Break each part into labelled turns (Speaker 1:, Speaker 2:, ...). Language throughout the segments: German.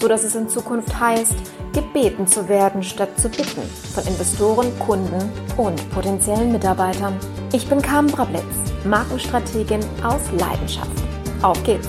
Speaker 1: so dass es in Zukunft heißt, gebeten zu werden statt zu bitten von Investoren, Kunden und potenziellen Mitarbeitern. Ich bin Carmen Brablitz, Markenstrategin aus Leidenschaft. Auf geht's!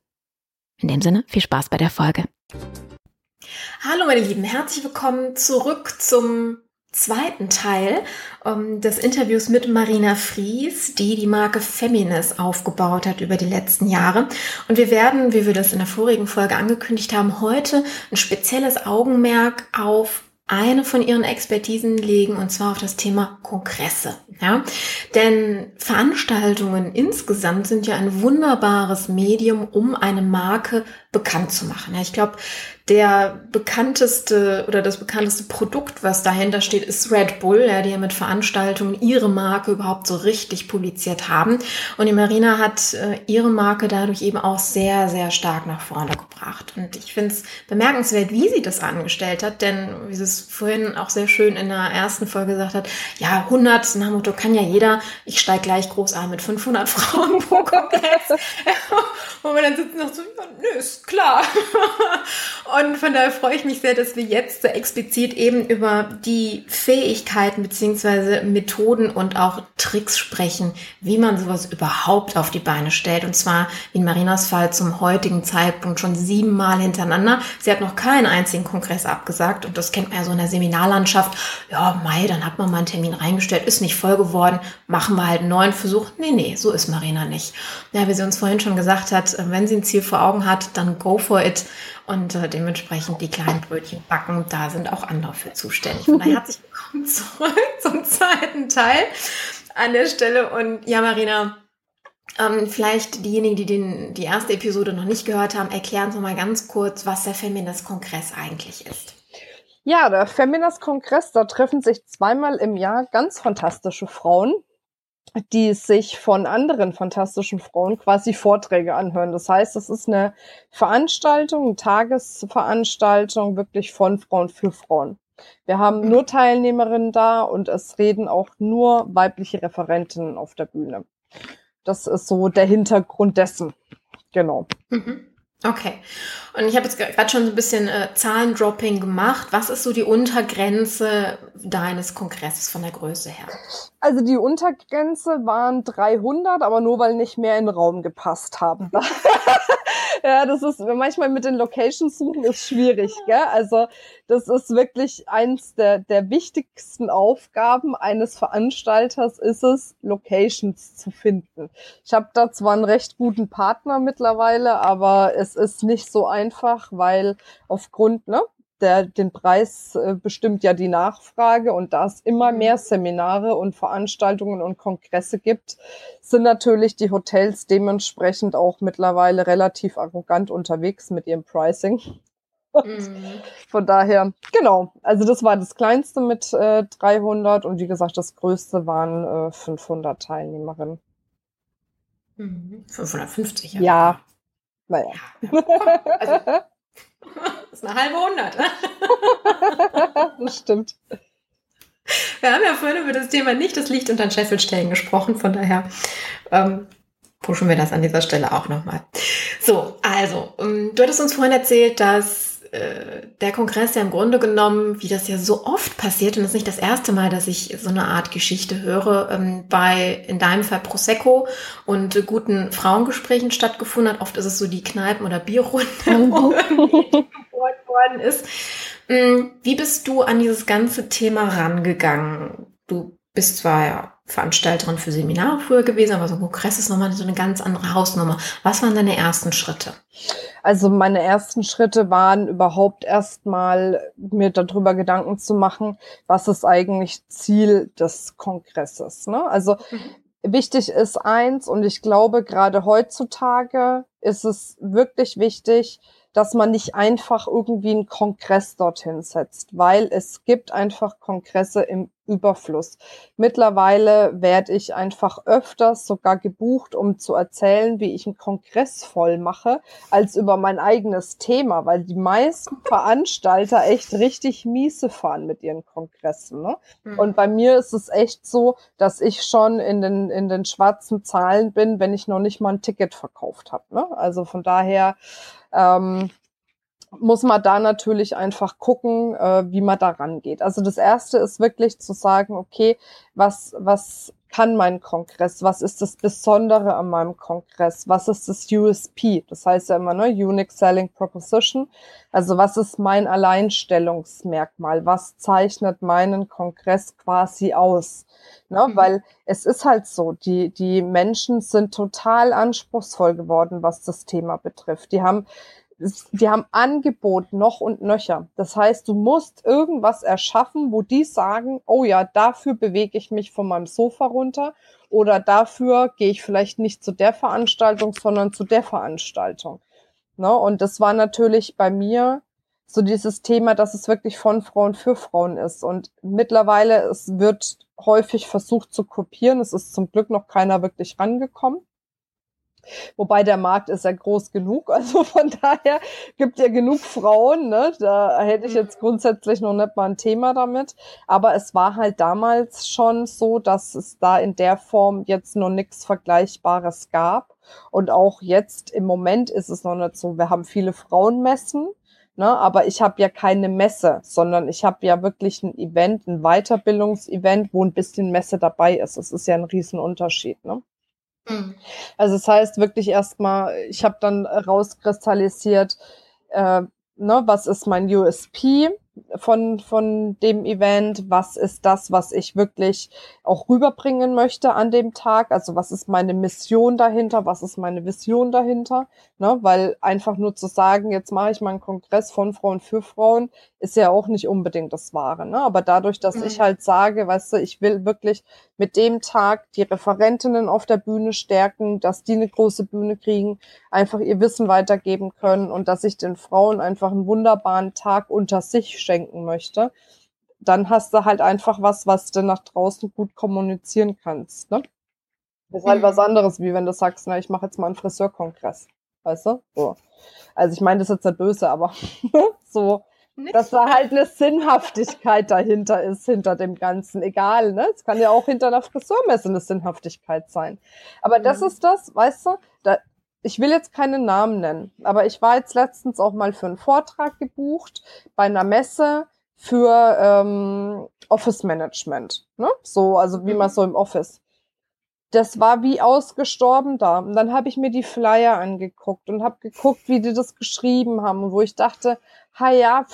Speaker 2: In dem Sinne, viel Spaß bei der Folge.
Speaker 1: Hallo meine Lieben, herzlich willkommen zurück zum zweiten Teil um, des Interviews mit Marina Fries, die die Marke Feminis aufgebaut hat über die letzten Jahre. Und wir werden, wie wir das in der vorigen Folge angekündigt haben, heute ein spezielles Augenmerk auf eine von ihren Expertisen legen und zwar auf das Thema Kongresse. Ja? Denn Veranstaltungen insgesamt sind ja ein wunderbares Medium, um eine Marke bekannt zu machen. Ja, ich glaube, der bekannteste oder das bekannteste Produkt, was dahinter steht, ist Red Bull, ja, die ja mit Veranstaltungen ihre Marke überhaupt so richtig publiziert haben. Und die Marina hat äh, ihre Marke dadurch eben auch sehr, sehr stark nach vorne gebracht. Und ich finde es bemerkenswert, wie sie das angestellt hat, denn wie sie es vorhin auch sehr schön in der ersten Folge gesagt hat, ja, 100 nach Motto kann ja jeder, ich steige gleich groß ein mit 500 Frauen pro Kongress. Wo wir dann sitzen und so, nö, ist klar. Und von daher freue ich mich sehr, dass wir jetzt so explizit eben über die Fähigkeiten beziehungsweise Methoden und auch Tricks sprechen, wie man sowas überhaupt auf die Beine stellt. Und zwar in Marinas Fall zum heutigen Zeitpunkt schon siebenmal hintereinander. Sie hat noch keinen einzigen Kongress abgesagt und das kennt man ja so in der Seminarlandschaft. Ja, Mai, dann hat man mal einen Termin reingestellt, ist nicht voll geworden, machen wir halt einen neuen Versuch. Nee, nee, so ist Marina nicht. Ja, wie sie uns vorhin schon gesagt hat, wenn sie ein Ziel vor Augen hat, dann go for it und äh, dementsprechend die kleinen Brötchen backen. Da sind auch andere für zuständig. Von daher herzlich willkommen zurück zum zweiten Teil an der Stelle. Und ja, Marina, ähm, vielleicht diejenigen, die den, die erste Episode noch nicht gehört haben, erklären Sie mal ganz kurz, was der Feminist-Kongress eigentlich ist.
Speaker 3: Ja, der Feminist-Kongress, da treffen sich zweimal im Jahr ganz fantastische Frauen, die sich von anderen fantastischen Frauen quasi Vorträge anhören. Das heißt, es ist eine Veranstaltung, eine Tagesveranstaltung wirklich von Frauen für Frauen. Wir haben nur Teilnehmerinnen da und es reden auch nur weibliche Referentinnen auf der Bühne. Das ist so der Hintergrund dessen. Genau.
Speaker 1: Mhm. Okay. Und ich habe jetzt gerade schon so ein bisschen äh, Zahlendropping gemacht. Was ist so die Untergrenze deines Kongresses von der Größe her?
Speaker 3: Also die Untergrenze waren 300, aber nur weil nicht mehr in den Raum gepasst haben. ja, das ist manchmal mit den Locations suchen ist schwierig, gell? Also das ist wirklich eins der, der wichtigsten Aufgaben eines Veranstalters ist es, Locations zu finden. Ich habe da zwar einen recht guten Partner mittlerweile, aber es ist nicht so einfach, weil aufgrund ne, der, den Preis äh, bestimmt ja die Nachfrage und da es immer mhm. mehr Seminare und Veranstaltungen und Kongresse gibt, sind natürlich die Hotels dementsprechend auch mittlerweile relativ arrogant unterwegs mit ihrem Pricing. Mhm. Von daher, genau. Also das war das kleinste mit äh, 300 und wie gesagt, das größte waren äh, 500 Teilnehmerinnen.
Speaker 1: 550,
Speaker 3: mhm. ja. Ja,
Speaker 1: naja. Ja, also, das ist eine halbe Hundert.
Speaker 3: das stimmt.
Speaker 1: Wir haben ja vorhin über das Thema nicht das Licht unter den Scheffelstellen gesprochen, von daher ähm, pushen wir das an dieser Stelle auch nochmal. So, also, ähm, du hattest uns vorhin erzählt, dass äh, der Kongress ja im Grunde genommen, wie das ja so oft passiert, und das ist nicht das erste Mal, dass ich so eine Art Geschichte höre, ähm, bei in deinem Fall Prosecco und äh, guten Frauengesprächen stattgefunden hat. Oft ist es so die Kneipen- oder Bierrunde, wo irgendwie worden ist. Ähm, wie bist du an dieses ganze Thema rangegangen? Du bist zwar ja Veranstalterin für Seminare früher gewesen, aber so ein Kongress ist nochmal so eine ganz andere Hausnummer. Was waren deine ersten Schritte?
Speaker 3: Also meine ersten Schritte waren überhaupt erstmal mir darüber Gedanken zu machen, was ist eigentlich Ziel des Kongresses. Ne? Also mhm. wichtig ist eins, und ich glaube, gerade heutzutage ist es wirklich wichtig, dass man nicht einfach irgendwie einen Kongress dorthin setzt, weil es gibt einfach Kongresse im Überfluss. Mittlerweile werde ich einfach öfters sogar gebucht, um zu erzählen, wie ich einen Kongress voll mache, als über mein eigenes Thema, weil die meisten Veranstalter echt richtig miese fahren mit ihren Kongressen. Ne? Mhm. Und bei mir ist es echt so, dass ich schon in den, in den schwarzen Zahlen bin, wenn ich noch nicht mal ein Ticket verkauft habe. Ne? Also von daher ähm, muss man da natürlich einfach gucken, äh, wie man da rangeht. Also das erste ist wirklich zu sagen, okay, was, was kann mein Kongress? Was ist das Besondere an meinem Kongress? Was ist das USP? Das heißt ja immer, ne, Unique Selling Proposition. Also was ist mein Alleinstellungsmerkmal? Was zeichnet meinen Kongress quasi aus? Ne, mhm. Weil es ist halt so, die, die Menschen sind total anspruchsvoll geworden, was das Thema betrifft. Die haben die haben Angebot noch und nöcher. Das heißt, du musst irgendwas erschaffen, wo die sagen, oh ja, dafür bewege ich mich von meinem Sofa runter oder dafür gehe ich vielleicht nicht zu der Veranstaltung, sondern zu der Veranstaltung. Ne? Und das war natürlich bei mir so dieses Thema, dass es wirklich von Frauen für Frauen ist. Und mittlerweile, es wird häufig versucht zu kopieren. Es ist zum Glück noch keiner wirklich rangekommen. Wobei der Markt ist ja groß genug, also von daher gibt ja genug Frauen, ne? Da hätte ich jetzt grundsätzlich noch nicht mal ein Thema damit. Aber es war halt damals schon so, dass es da in der Form jetzt noch nichts Vergleichbares gab. Und auch jetzt im Moment ist es noch nicht so. Wir haben viele Frauenmessen, ne? aber ich habe ja keine Messe, sondern ich habe ja wirklich ein Event, ein Weiterbildungsevent, wo ein bisschen Messe dabei ist. Das ist ja ein Riesenunterschied. Ne? Mhm. Also das heißt wirklich erstmal, ich habe dann rauskristallisiert, äh, ne, was ist mein USP, von, von dem Event, was ist das, was ich wirklich auch rüberbringen möchte an dem Tag, also was ist meine Mission dahinter, was ist meine Vision dahinter, ne? weil einfach nur zu sagen, jetzt mache ich mal einen Kongress von Frauen für Frauen, ist ja auch nicht unbedingt das Wahre, ne? aber dadurch, dass mhm. ich halt sage, weißt du, ich will wirklich mit dem Tag die Referentinnen auf der Bühne stärken, dass die eine große Bühne kriegen, einfach ihr Wissen weitergeben können und dass ich den Frauen einfach einen wunderbaren Tag unter sich schenken möchte, dann hast du halt einfach was, was du nach draußen gut kommunizieren kannst. Ne? Das ist halt mhm. was anderes, wie wenn du sagst, na, ich mache jetzt mal einen Friseurkongress. Weißt du? So. Also ich meine, das ist jetzt nicht böse, aber so, Nicht dass da halt eine Sinnhaftigkeit dahinter ist, hinter dem Ganzen. Egal, ne? Es kann ja auch hinter einer Friseurmesse eine Sinnhaftigkeit sein. Aber mhm. das ist das, weißt du, da, ich will jetzt keine Namen nennen, aber ich war jetzt letztens auch mal für einen Vortrag gebucht bei einer Messe für ähm, Office Management. Ne? So, also wie man mhm. so im Office. Das war wie ausgestorben da. Und dann habe ich mir die Flyer angeguckt und habe geguckt, wie die das geschrieben haben und wo ich dachte, ha ja,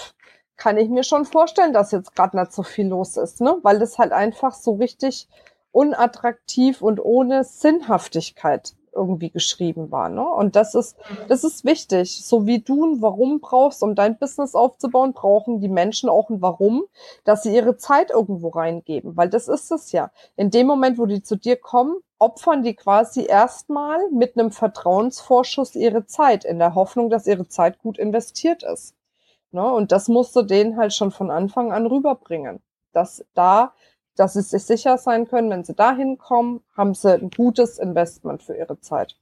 Speaker 3: kann ich mir schon vorstellen, dass jetzt gerade nicht so viel los ist, ne? Weil das halt einfach so richtig unattraktiv und ohne Sinnhaftigkeit irgendwie geschrieben war. Ne? Und das ist, das ist wichtig. So wie du ein Warum brauchst, um dein Business aufzubauen, brauchen die Menschen auch ein Warum, dass sie ihre Zeit irgendwo reingeben. Weil das ist es ja. In dem Moment, wo die zu dir kommen, opfern die quasi erstmal mit einem Vertrauensvorschuss ihre Zeit, in der Hoffnung, dass ihre Zeit gut investiert ist. Ne? Und das musst du denen halt schon von Anfang an rüberbringen. Dass da, dass sie sich sicher sein können, wenn sie da hinkommen, haben sie ein gutes Investment für ihre Zeit.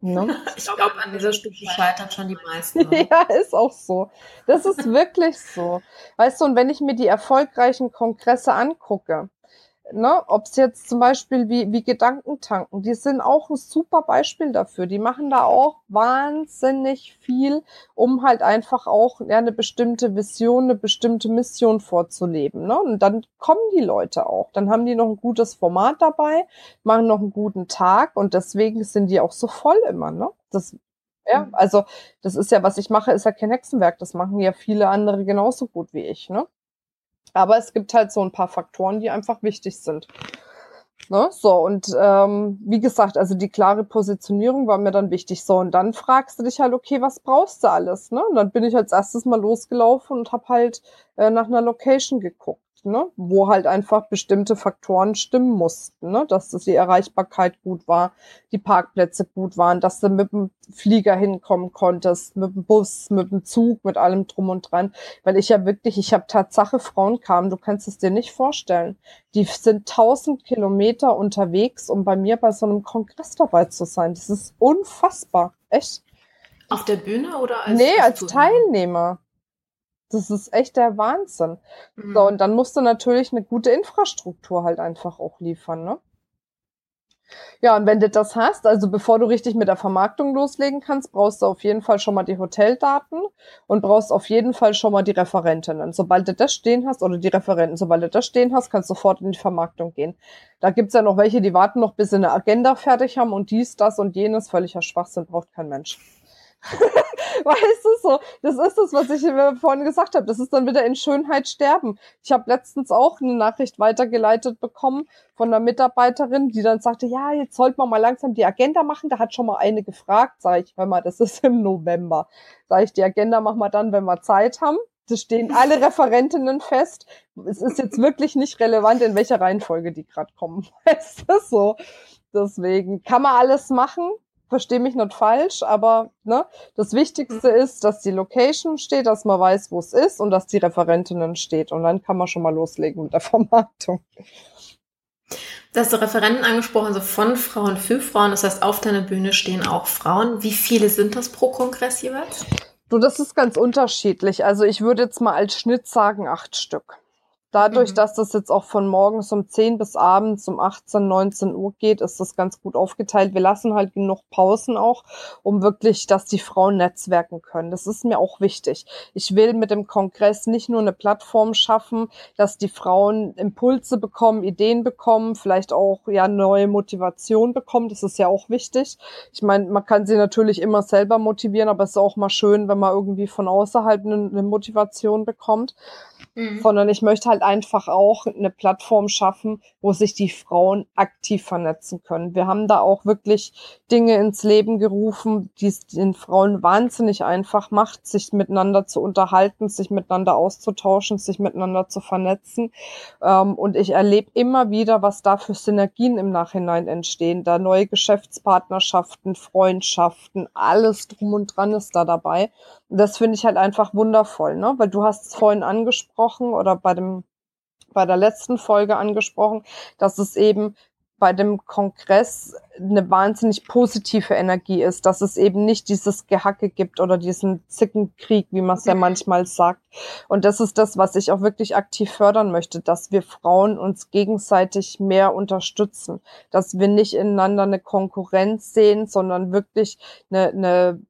Speaker 1: Ne? Ich glaube, an dieser Stufe scheitern schon die meisten. Ne?
Speaker 3: ja, ist auch so. Das ist wirklich so. Weißt du, und wenn ich mir die erfolgreichen Kongresse angucke, ne, ob es jetzt zum Beispiel wie, wie Gedankentanken, die sind auch ein super Beispiel dafür. Die machen da auch wahnsinnig viel, um halt einfach auch ja, eine bestimmte Vision, eine bestimmte Mission vorzuleben. Ne? Und dann kommen die Leute auch. Dann haben die noch ein gutes Format dabei, machen noch einen guten Tag und deswegen sind die auch so voll immer. Ne? Das, ja, mhm. also das ist ja, was ich mache, ist ja kein Hexenwerk. Das machen ja viele andere genauso gut wie ich. Ne? Aber es gibt halt so ein paar Faktoren, die einfach wichtig sind. Ne? So, und ähm, wie gesagt, also die klare Positionierung war mir dann wichtig. So, und dann fragst du dich halt, okay, was brauchst du alles? Ne? Und dann bin ich als erstes mal losgelaufen und habe halt äh, nach einer Location geguckt ne? wo halt einfach bestimmte Faktoren stimmen mussten, ne? dass die Erreichbarkeit gut war, die Parkplätze gut waren, dass du mit dem Flieger hinkommen konntest, mit dem Bus, mit dem Zug, mit allem drum und dran. Weil ich ja wirklich, ich habe Tatsache Frauen kamen, du kannst es dir nicht vorstellen. Die sind tausend Kilometer unterwegs, um bei mir bei so einem Kongress dabei zu sein. Das ist unfassbar. Echt.
Speaker 1: Auf der Bühne oder als
Speaker 3: Nee, als Teilnehmer. Das ist echt der Wahnsinn. Mhm. So, und dann musst du natürlich eine gute Infrastruktur halt einfach auch liefern, ne? Ja, und wenn du das hast, also bevor du richtig mit der Vermarktung loslegen kannst, brauchst du auf jeden Fall schon mal die Hoteldaten und brauchst auf jeden Fall schon mal die Referentinnen. Sobald du das stehen hast, oder die Referenten, sobald du das stehen hast, kannst du sofort in die Vermarktung gehen. Da gibt's ja noch welche, die warten noch, bis sie eine Agenda fertig haben und dies, das und jenes. Völliger Schwachsinn, braucht kein Mensch. Weißt du so, das ist das, was ich vorhin gesagt habe. Das ist dann wieder in Schönheit sterben. Ich habe letztens auch eine Nachricht weitergeleitet bekommen von einer Mitarbeiterin, die dann sagte, ja, jetzt sollte man mal langsam die Agenda machen. Da hat schon mal eine gefragt, sage ich, hör mal, das ist im November. Sag ich, die Agenda machen wir dann, wenn wir Zeit haben. Das stehen alle Referentinnen fest. Es ist jetzt wirklich nicht relevant, in welcher Reihenfolge die gerade kommen. Weißt du so? Deswegen kann man alles machen verstehe mich nicht falsch, aber ne, das Wichtigste mhm. ist, dass die Location steht, dass man weiß, wo es ist und dass die Referentinnen steht. Und dann kann man schon mal loslegen mit der Vermarktung.
Speaker 1: Du hast Referenten angesprochen, also von Frauen für Frauen. Das heißt, auf deiner Bühne stehen auch Frauen. Wie viele sind das pro Kongress jeweils?
Speaker 3: Du, das ist ganz unterschiedlich. Also ich würde jetzt mal als Schnitt sagen, acht Stück. Dadurch, mhm. dass das jetzt auch von morgens um 10 bis abends um 18, 19 Uhr geht, ist das ganz gut aufgeteilt. Wir lassen halt genug Pausen auch, um wirklich, dass die Frauen netzwerken können. Das ist mir auch wichtig. Ich will mit dem Kongress nicht nur eine Plattform schaffen, dass die Frauen Impulse bekommen, Ideen bekommen, vielleicht auch ja neue Motivation bekommen. Das ist ja auch wichtig. Ich meine, man kann sie natürlich immer selber motivieren, aber es ist auch mal schön, wenn man irgendwie von außerhalb eine, eine Motivation bekommt. Mhm. Sondern ich möchte halt einfach auch eine Plattform schaffen, wo sich die Frauen aktiv vernetzen können. Wir haben da auch wirklich Dinge ins Leben gerufen, die es den Frauen wahnsinnig einfach macht, sich miteinander zu unterhalten, sich miteinander auszutauschen, sich miteinander zu vernetzen. Ähm, und ich erlebe immer wieder, was da für Synergien im Nachhinein entstehen. Da neue Geschäftspartnerschaften, Freundschaften, alles drum und dran ist da dabei. Und das finde ich halt einfach wundervoll, ne? Weil du hast es vorhin angesprochen oder bei dem bei der letzten Folge angesprochen, dass es eben bei dem Kongress eine wahnsinnig positive Energie ist, dass es eben nicht dieses Gehacke gibt oder diesen Zickenkrieg, wie man es ja manchmal sagt. Und das ist das, was ich auch wirklich aktiv fördern möchte, dass wir Frauen uns gegenseitig mehr unterstützen, dass wir nicht ineinander eine Konkurrenz sehen, sondern wirklich eine, eine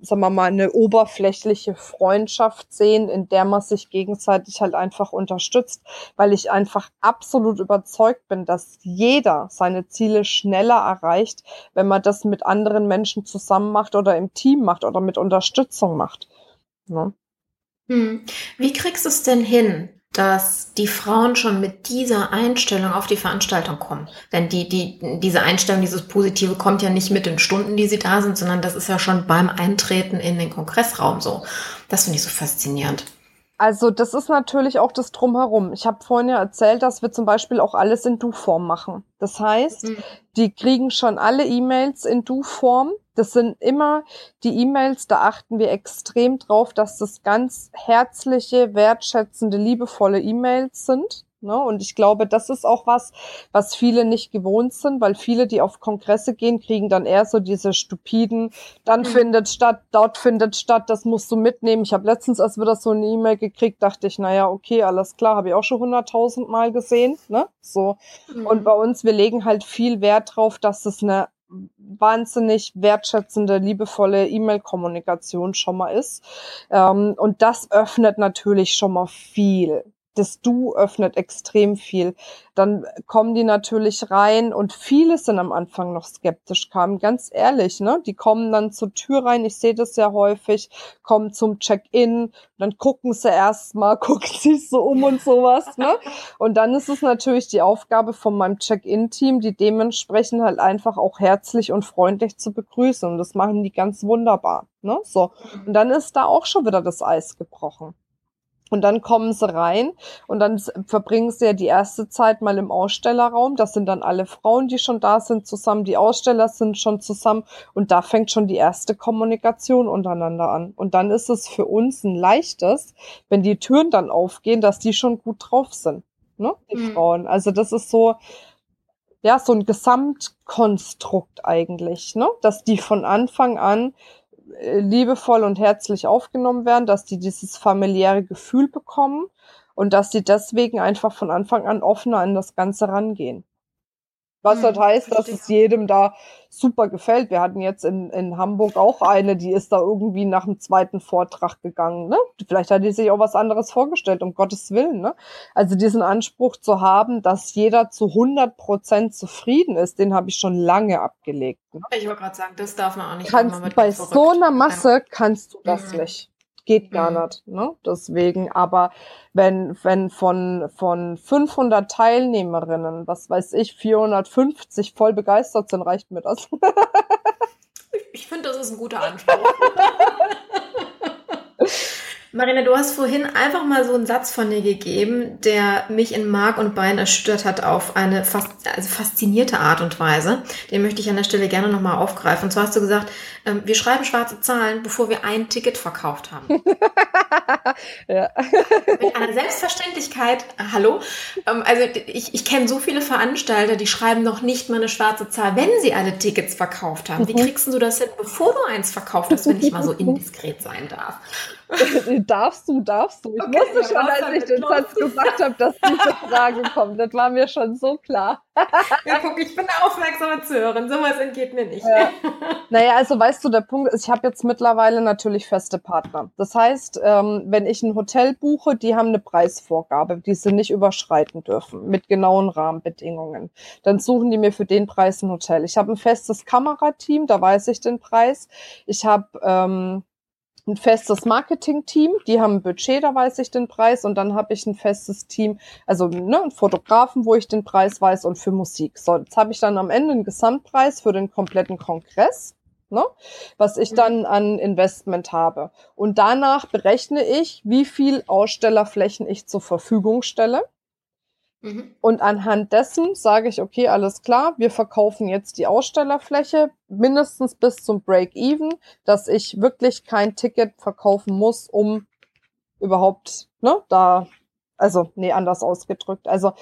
Speaker 3: sagen wir mal, eine oberflächliche Freundschaft sehen, in der man sich gegenseitig halt einfach unterstützt, weil ich einfach absolut überzeugt bin, dass jeder seine Ziele schneller erreicht, wenn man das mit anderen Menschen zusammen macht oder im Team macht oder mit Unterstützung macht.
Speaker 1: Ne? Hm. Wie kriegst du es denn hin, dass die Frauen schon mit dieser Einstellung auf die Veranstaltung kommen. Denn die, die, diese Einstellung, dieses Positive kommt ja nicht mit den Stunden, die sie da sind, sondern das ist ja schon beim Eintreten in den Kongressraum so. Das finde ich so faszinierend.
Speaker 3: Also das ist natürlich auch das Drumherum. Ich habe vorhin ja erzählt, dass wir zum Beispiel auch alles in Du-Form machen. Das heißt, mhm. die kriegen schon alle E-Mails in Du-Form. Das sind immer die E-Mails, da achten wir extrem drauf, dass das ganz herzliche, wertschätzende, liebevolle E-Mails sind. Ne? Und ich glaube, das ist auch was, was viele nicht gewohnt sind, weil viele, die auf Kongresse gehen, kriegen dann eher so diese stupiden, dann mhm. findet statt, dort findet statt, das musst du mitnehmen. Ich habe letztens erst wieder so eine E-Mail gekriegt, dachte ich, naja, okay, alles klar, habe ich auch schon hunderttausend Mal gesehen. Ne? So. Mhm. Und bei uns, wir legen halt viel Wert drauf, dass es eine wahnsinnig wertschätzende, liebevolle E-Mail-Kommunikation schon mal ist. Ähm, und das öffnet natürlich schon mal viel das Du öffnet extrem viel. Dann kommen die natürlich rein und viele sind am Anfang noch skeptisch, kamen ganz ehrlich, ne? Die kommen dann zur Tür rein, ich sehe das sehr häufig, kommen zum Check-in, dann gucken sie erstmal, gucken sich so um und sowas, ne? Und dann ist es natürlich die Aufgabe von meinem Check-in-Team, die dementsprechend halt einfach auch herzlich und freundlich zu begrüßen. Und das machen die ganz wunderbar, ne? So. Und dann ist da auch schon wieder das Eis gebrochen. Und dann kommen sie rein und dann verbringen sie ja die erste Zeit mal im Ausstellerraum. Das sind dann alle Frauen, die schon da sind, zusammen. Die Aussteller sind schon zusammen und da fängt schon die erste Kommunikation untereinander an. Und dann ist es für uns ein leichtes, wenn die Türen dann aufgehen, dass die schon gut drauf sind, ne? Die mhm. Frauen. Also das ist so, ja, so ein Gesamtkonstrukt eigentlich, ne? Dass die von Anfang an liebevoll und herzlich aufgenommen werden, dass die dieses familiäre Gefühl bekommen und dass sie deswegen einfach von Anfang an offener an das Ganze rangehen. Was halt heißt, dass es jedem da super gefällt. Wir hatten jetzt in, in Hamburg auch eine, die ist da irgendwie nach dem zweiten Vortrag gegangen. Ne? Vielleicht hat die sich auch was anderes vorgestellt, um Gottes Willen. Ne? Also diesen Anspruch zu haben, dass jeder zu 100 Prozent zufrieden ist, den habe ich schon lange abgelegt. Ne?
Speaker 1: Ich wollte gerade sagen, das darf man auch nicht.
Speaker 3: Kannst, bei so einer Masse kannst du das mhm. nicht geht gar mhm. nicht. Ne? Deswegen, aber wenn, wenn von, von 500 Teilnehmerinnen, was weiß ich, 450 voll begeistert sind, reicht mir das.
Speaker 1: ich finde, das ist ein guter Anspruch. Marina, du hast vorhin einfach mal so einen Satz von dir gegeben, der mich in Mark und Bein erschüttert hat auf eine fast, also faszinierte Art und Weise. Den möchte ich an der Stelle gerne nochmal aufgreifen. Und zwar hast du gesagt, ähm, wir schreiben schwarze Zahlen, bevor wir ein Ticket verkauft haben. ja. Mit einer Selbstverständlichkeit, hallo. Ähm, also ich, ich kenne so viele Veranstalter, die schreiben noch nicht mal eine schwarze Zahl, wenn sie alle Tickets verkauft haben. Wie mhm. kriegst du das hin, bevor du eins verkauft hast, wenn ich mal so indiskret sein darf?
Speaker 3: darfst du, darfst du. Ich okay, wusste schon, als ich den Satz gesagt habe, dass diese Frage kommt. Das war mir schon so klar.
Speaker 1: ja, guck, ich bin eine aufmerksame Zuhörerin. Sowas entgeht mir nicht. Ja.
Speaker 3: Naja, also weißt du, der Punkt ist, ich habe jetzt mittlerweile natürlich feste Partner. Das heißt, ähm, wenn ich ein Hotel buche, die haben eine Preisvorgabe, die sie nicht überschreiten dürfen, mit genauen Rahmenbedingungen. Dann suchen die mir für den Preis ein Hotel. Ich habe ein festes Kamerateam, da weiß ich den Preis. Ich habe ähm, ein festes Marketing-Team, die haben ein Budget, da weiß ich den Preis und dann habe ich ein festes Team, also ne, einen Fotografen, wo ich den Preis weiß und für Musik. So, jetzt habe ich dann am Ende einen Gesamtpreis für den kompletten Kongress, ne, was ich dann mhm. an Investment habe. Und danach berechne ich, wie viel Ausstellerflächen ich zur Verfügung stelle Mhm. Und anhand dessen sage ich, okay, alles klar, wir verkaufen jetzt die Ausstellerfläche mindestens bis zum Break-Even, dass ich wirklich kein Ticket verkaufen muss, um überhaupt, ne, da, also, nee, anders ausgedrückt. Also,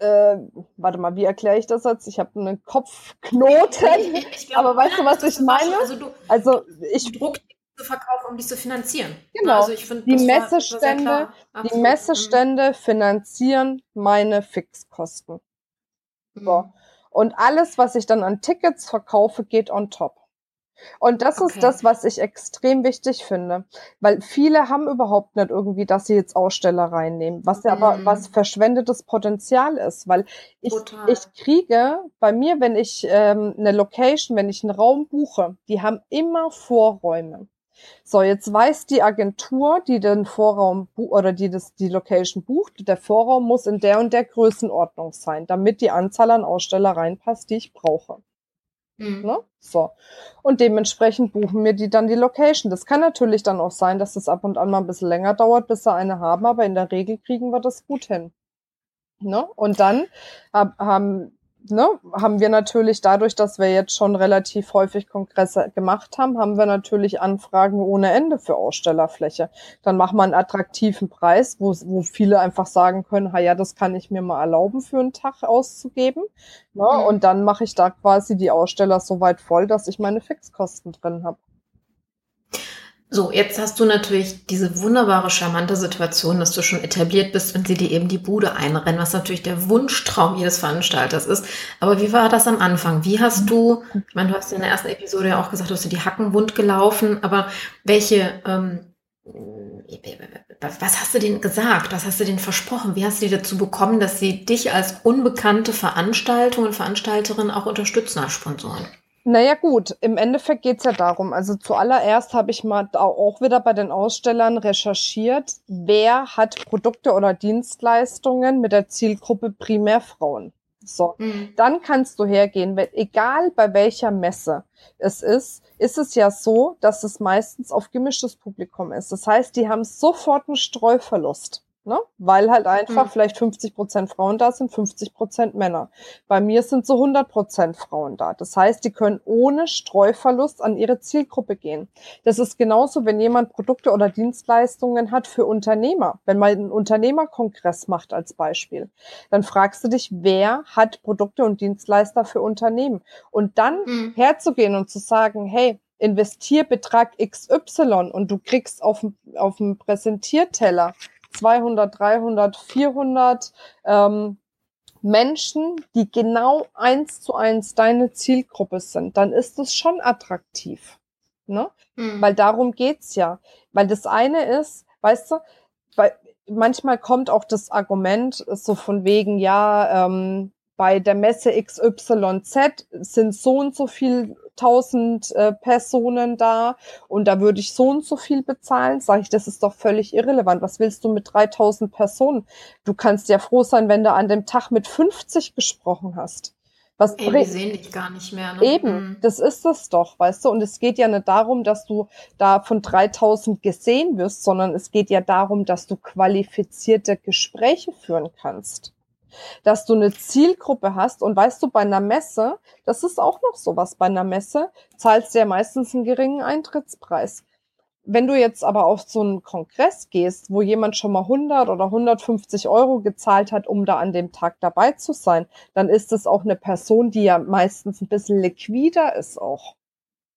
Speaker 3: äh, warte mal, wie erkläre ich das jetzt? Ich habe einen Kopfknoten, ich, ich glaub, aber weißt du, was ich meine? Also, du, also ich druck
Speaker 1: zu verkaufen, um dich zu finanzieren.
Speaker 3: Genau. Also ich find, die Messestände, die mhm. Messestände finanzieren meine Fixkosten. So. Mhm. Und alles, was ich dann an Tickets verkaufe, geht on top. Und das okay. ist das, was ich extrem wichtig finde, weil viele haben überhaupt nicht irgendwie, dass sie jetzt Aussteller reinnehmen, was ja mm. aber mhm. was verschwendetes Potenzial ist, weil ich, ich kriege bei mir, wenn ich ähm, eine Location, wenn ich einen Raum buche, die haben immer Vorräume. So, jetzt weiß die Agentur, die den Vorraum oder die das, die Location bucht, der Vorraum muss in der und der Größenordnung sein, damit die Anzahl an Aussteller reinpasst, die ich brauche. Mhm. Ne? So. Und dementsprechend buchen wir die dann die Location. Das kann natürlich dann auch sein, dass das ab und an mal ein bisschen länger dauert, bis sie eine haben, aber in der Regel kriegen wir das gut hin. Ne? Und dann haben ne, haben wir natürlich dadurch, dass wir jetzt schon relativ häufig Kongresse gemacht haben, haben wir natürlich Anfragen ohne Ende für Ausstellerfläche. Dann machen wir einen attraktiven Preis, wo, wo viele einfach sagen können, ha ja, das kann ich mir mal erlauben, für einen Tag auszugeben. Ne? Mhm. Und dann mache ich da quasi die Aussteller so weit voll, dass ich meine Fixkosten drin habe.
Speaker 1: So, jetzt hast du natürlich diese wunderbare, charmante Situation, dass du schon etabliert bist und sie dir eben die Bude einrennen, was natürlich der Wunschtraum jedes Veranstalters ist. Aber wie war das am Anfang? Wie hast du, ich meine, du hast in der ersten Episode ja auch gesagt, du hast dir die Hacken wund gelaufen, aber welche, ähm, was hast du denen gesagt? Was hast du denen versprochen? Wie hast du die dazu bekommen, dass sie dich als unbekannte Veranstaltung und Veranstalterin auch unterstützen als Sponsoren?
Speaker 3: Naja gut, im Endeffekt geht's ja darum, also zuallererst habe ich mal auch wieder bei den Ausstellern recherchiert, wer hat Produkte oder Dienstleistungen mit der Zielgruppe primär Frauen. So, mhm. dann kannst du hergehen, wenn, egal bei welcher Messe es ist, ist es ja so, dass es meistens auf gemischtes Publikum ist. Das heißt, die haben sofort einen Streuverlust. Ne? Weil halt einfach mhm. vielleicht 50 Prozent Frauen da sind, 50 Prozent Männer. Bei mir sind so 100 Prozent Frauen da. Das heißt, die können ohne Streuverlust an ihre Zielgruppe gehen. Das ist genauso, wenn jemand Produkte oder Dienstleistungen hat für Unternehmer. Wenn man einen Unternehmerkongress macht als Beispiel, dann fragst du dich, wer hat Produkte und Dienstleister für Unternehmen? Und dann mhm. herzugehen und zu sagen, hey, Investierbetrag XY und du kriegst auf, auf dem Präsentierteller 200, 300, 400 ähm, Menschen, die genau eins zu eins deine Zielgruppe sind, dann ist es schon attraktiv. Ne? Mhm. Weil darum geht's ja. Weil das eine ist, weißt du, weil manchmal kommt auch das Argument so von wegen, ja, ähm, bei der Messe XYZ sind so und so viel tausend äh, Personen da und da würde ich so und so viel bezahlen, sage ich, das ist doch völlig irrelevant. Was willst du mit 3000 Personen? Du kannst ja froh sein, wenn du an dem Tag mit 50 gesprochen hast.
Speaker 1: Was Ey, wir sehen dich gar nicht mehr. Ne?
Speaker 3: Eben, mhm. das ist es doch, weißt du. Und es geht ja nicht darum, dass du da von 3000 gesehen wirst, sondern es geht ja darum, dass du qualifizierte Gespräche führen kannst dass du eine Zielgruppe hast und weißt du, bei einer Messe, das ist auch noch sowas, bei einer Messe zahlst du ja meistens einen geringen Eintrittspreis. Wenn du jetzt aber auf so einen Kongress gehst, wo jemand schon mal 100 oder 150 Euro gezahlt hat, um da an dem Tag dabei zu sein, dann ist es auch eine Person, die ja meistens ein bisschen liquider ist auch.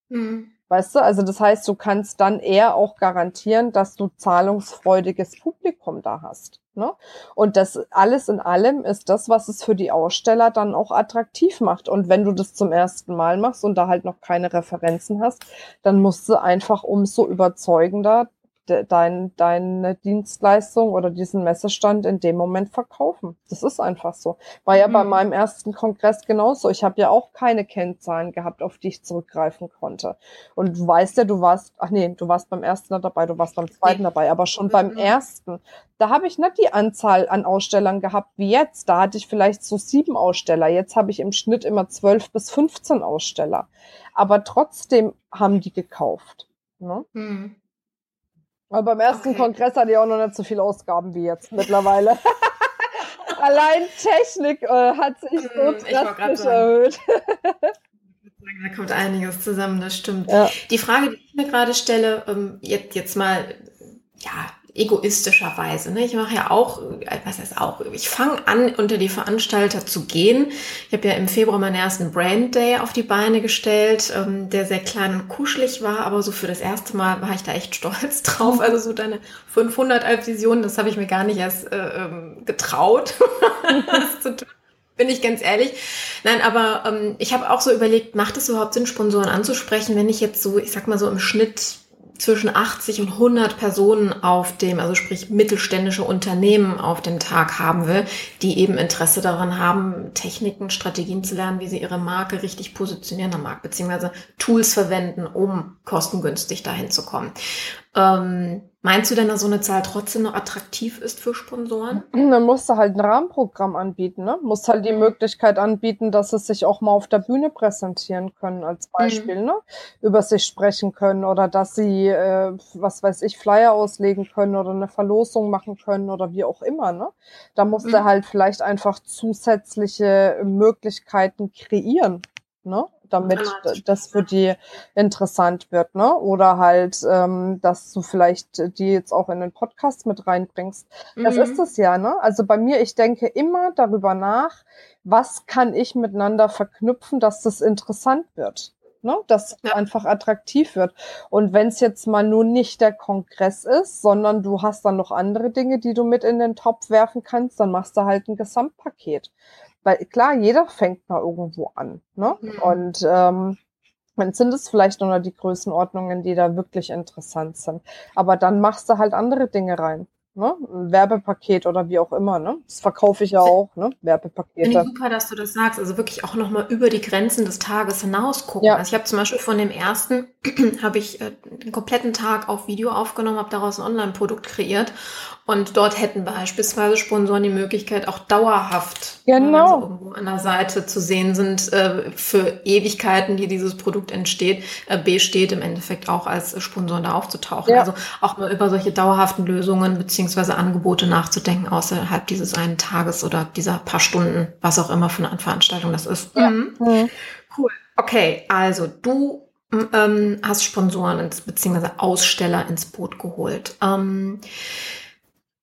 Speaker 3: Mhm. Weißt du, also das heißt, du kannst dann eher auch garantieren, dass du zahlungsfreudiges Publikum da hast. Ne? Und das alles in allem ist das, was es für die Aussteller dann auch attraktiv macht. Und wenn du das zum ersten Mal machst und da halt noch keine Referenzen hast, dann musst du einfach umso überzeugender dein, deine Dienstleistung oder diesen Messestand in dem Moment verkaufen. Das ist einfach so. War ja mhm. bei meinem ersten Kongress genauso. Ich habe ja auch keine Kennzahlen gehabt, auf die ich zurückgreifen konnte. Und du weißt ja, du warst, ach nee, du warst beim ersten dabei, du warst beim zweiten dabei, aber schon mhm. beim ersten, da habe ich nicht die Anzahl an Ausstellern gehabt wie jetzt. Da hatte ich vielleicht so sieben Aussteller. Jetzt habe ich im Schnitt immer zwölf bis 15 Aussteller. Aber trotzdem haben die gekauft. Ne? Mhm. Aber beim ersten okay. Kongress hatte ich auch noch nicht so viele Ausgaben wie jetzt mittlerweile. Allein Technik äh, hat sich so hm, drastisch erhöht.
Speaker 1: da kommt einiges zusammen, das stimmt. Ja. Die Frage, die ich mir gerade stelle, ähm, jetzt, jetzt mal, ja, egoistischerweise. Ne? Ich mache ja auch, was heißt auch, ich fange an, unter die Veranstalter zu gehen. Ich habe ja im Februar meinen ersten Brand Day auf die Beine gestellt, ähm, der sehr klein und kuschelig war, aber so für das erste Mal war ich da echt stolz drauf. Also so deine 500 Visionen, das habe ich mir gar nicht erst äh, ähm, getraut, zu tun bin ich ganz ehrlich. Nein, aber ähm, ich habe auch so überlegt, macht es überhaupt Sinn, Sponsoren anzusprechen, wenn ich jetzt so, ich sag mal so im Schnitt zwischen 80 und 100 Personen auf dem, also sprich mittelständische Unternehmen auf dem Tag haben will, die eben Interesse daran haben, Techniken, Strategien zu lernen, wie sie ihre Marke richtig positionieren am Markt, beziehungsweise Tools verwenden, um kostengünstig dahin zu kommen. Ähm, meinst du denn, dass so eine Zahl trotzdem noch attraktiv ist für Sponsoren?
Speaker 3: Dann musst du halt ein Rahmenprogramm anbieten, ne? Musst halt die Möglichkeit anbieten, dass sie sich auch mal auf der Bühne präsentieren können, als Beispiel, mhm. ne? Über sich sprechen können oder dass sie, äh, was weiß ich, Flyer auslegen können oder eine Verlosung machen können oder wie auch immer, ne? Da musst mhm. du halt vielleicht einfach zusätzliche Möglichkeiten kreieren, ne? Damit das für die interessant wird, ne? Oder halt, ähm, dass du vielleicht die jetzt auch in den Podcast mit reinbringst. Das mhm. ist es ja, ne? Also bei mir, ich denke immer darüber nach, was kann ich miteinander verknüpfen, dass das interessant wird. Ne, dass ja. einfach attraktiv wird. Und wenn es jetzt mal nur nicht der Kongress ist, sondern du hast dann noch andere Dinge, die du mit in den Topf werfen kannst, dann machst du halt ein Gesamtpaket. Weil klar, jeder fängt mal irgendwo an. Ne? Mhm. Und ähm, dann sind es vielleicht nur die Größenordnungen, die da wirklich interessant sind. Aber dann machst du halt andere Dinge rein ne? Ein Werbepaket oder wie auch immer, ne? Das verkaufe ich ja auch, ne? Werbepakete.
Speaker 1: Finde super, dass du das sagst. Also wirklich auch nochmal über die Grenzen des Tages hinaus gucken. Ja. Also ich habe zum Beispiel von dem ersten, habe ich äh, den kompletten Tag auf Video aufgenommen, habe daraus ein Online-Produkt kreiert und dort hätten beispielsweise Sponsoren die Möglichkeit, auch dauerhaft
Speaker 3: genau.
Speaker 1: also irgendwo an der Seite zu sehen sind, äh, für Ewigkeiten, die dieses Produkt entsteht, äh, besteht, im Endeffekt auch als Sponsoren da aufzutauchen. Ja. Also auch mal über solche dauerhaften Lösungen beziehungsweise Angebote nachzudenken, außerhalb dieses einen Tages oder dieser paar Stunden, was auch immer für eine Veranstaltung das ist. Ja. Mhm. Mhm. Cool. Okay, also du ähm, hast Sponsoren ins, beziehungsweise Aussteller ins Boot geholt. Ähm,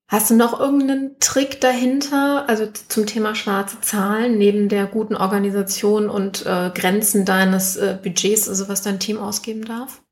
Speaker 1: Hast du noch irgendeinen Trick dahinter, also zum Thema schwarze Zahlen, neben der guten Organisation und äh, Grenzen deines äh, Budgets, also was dein Team ausgeben darf?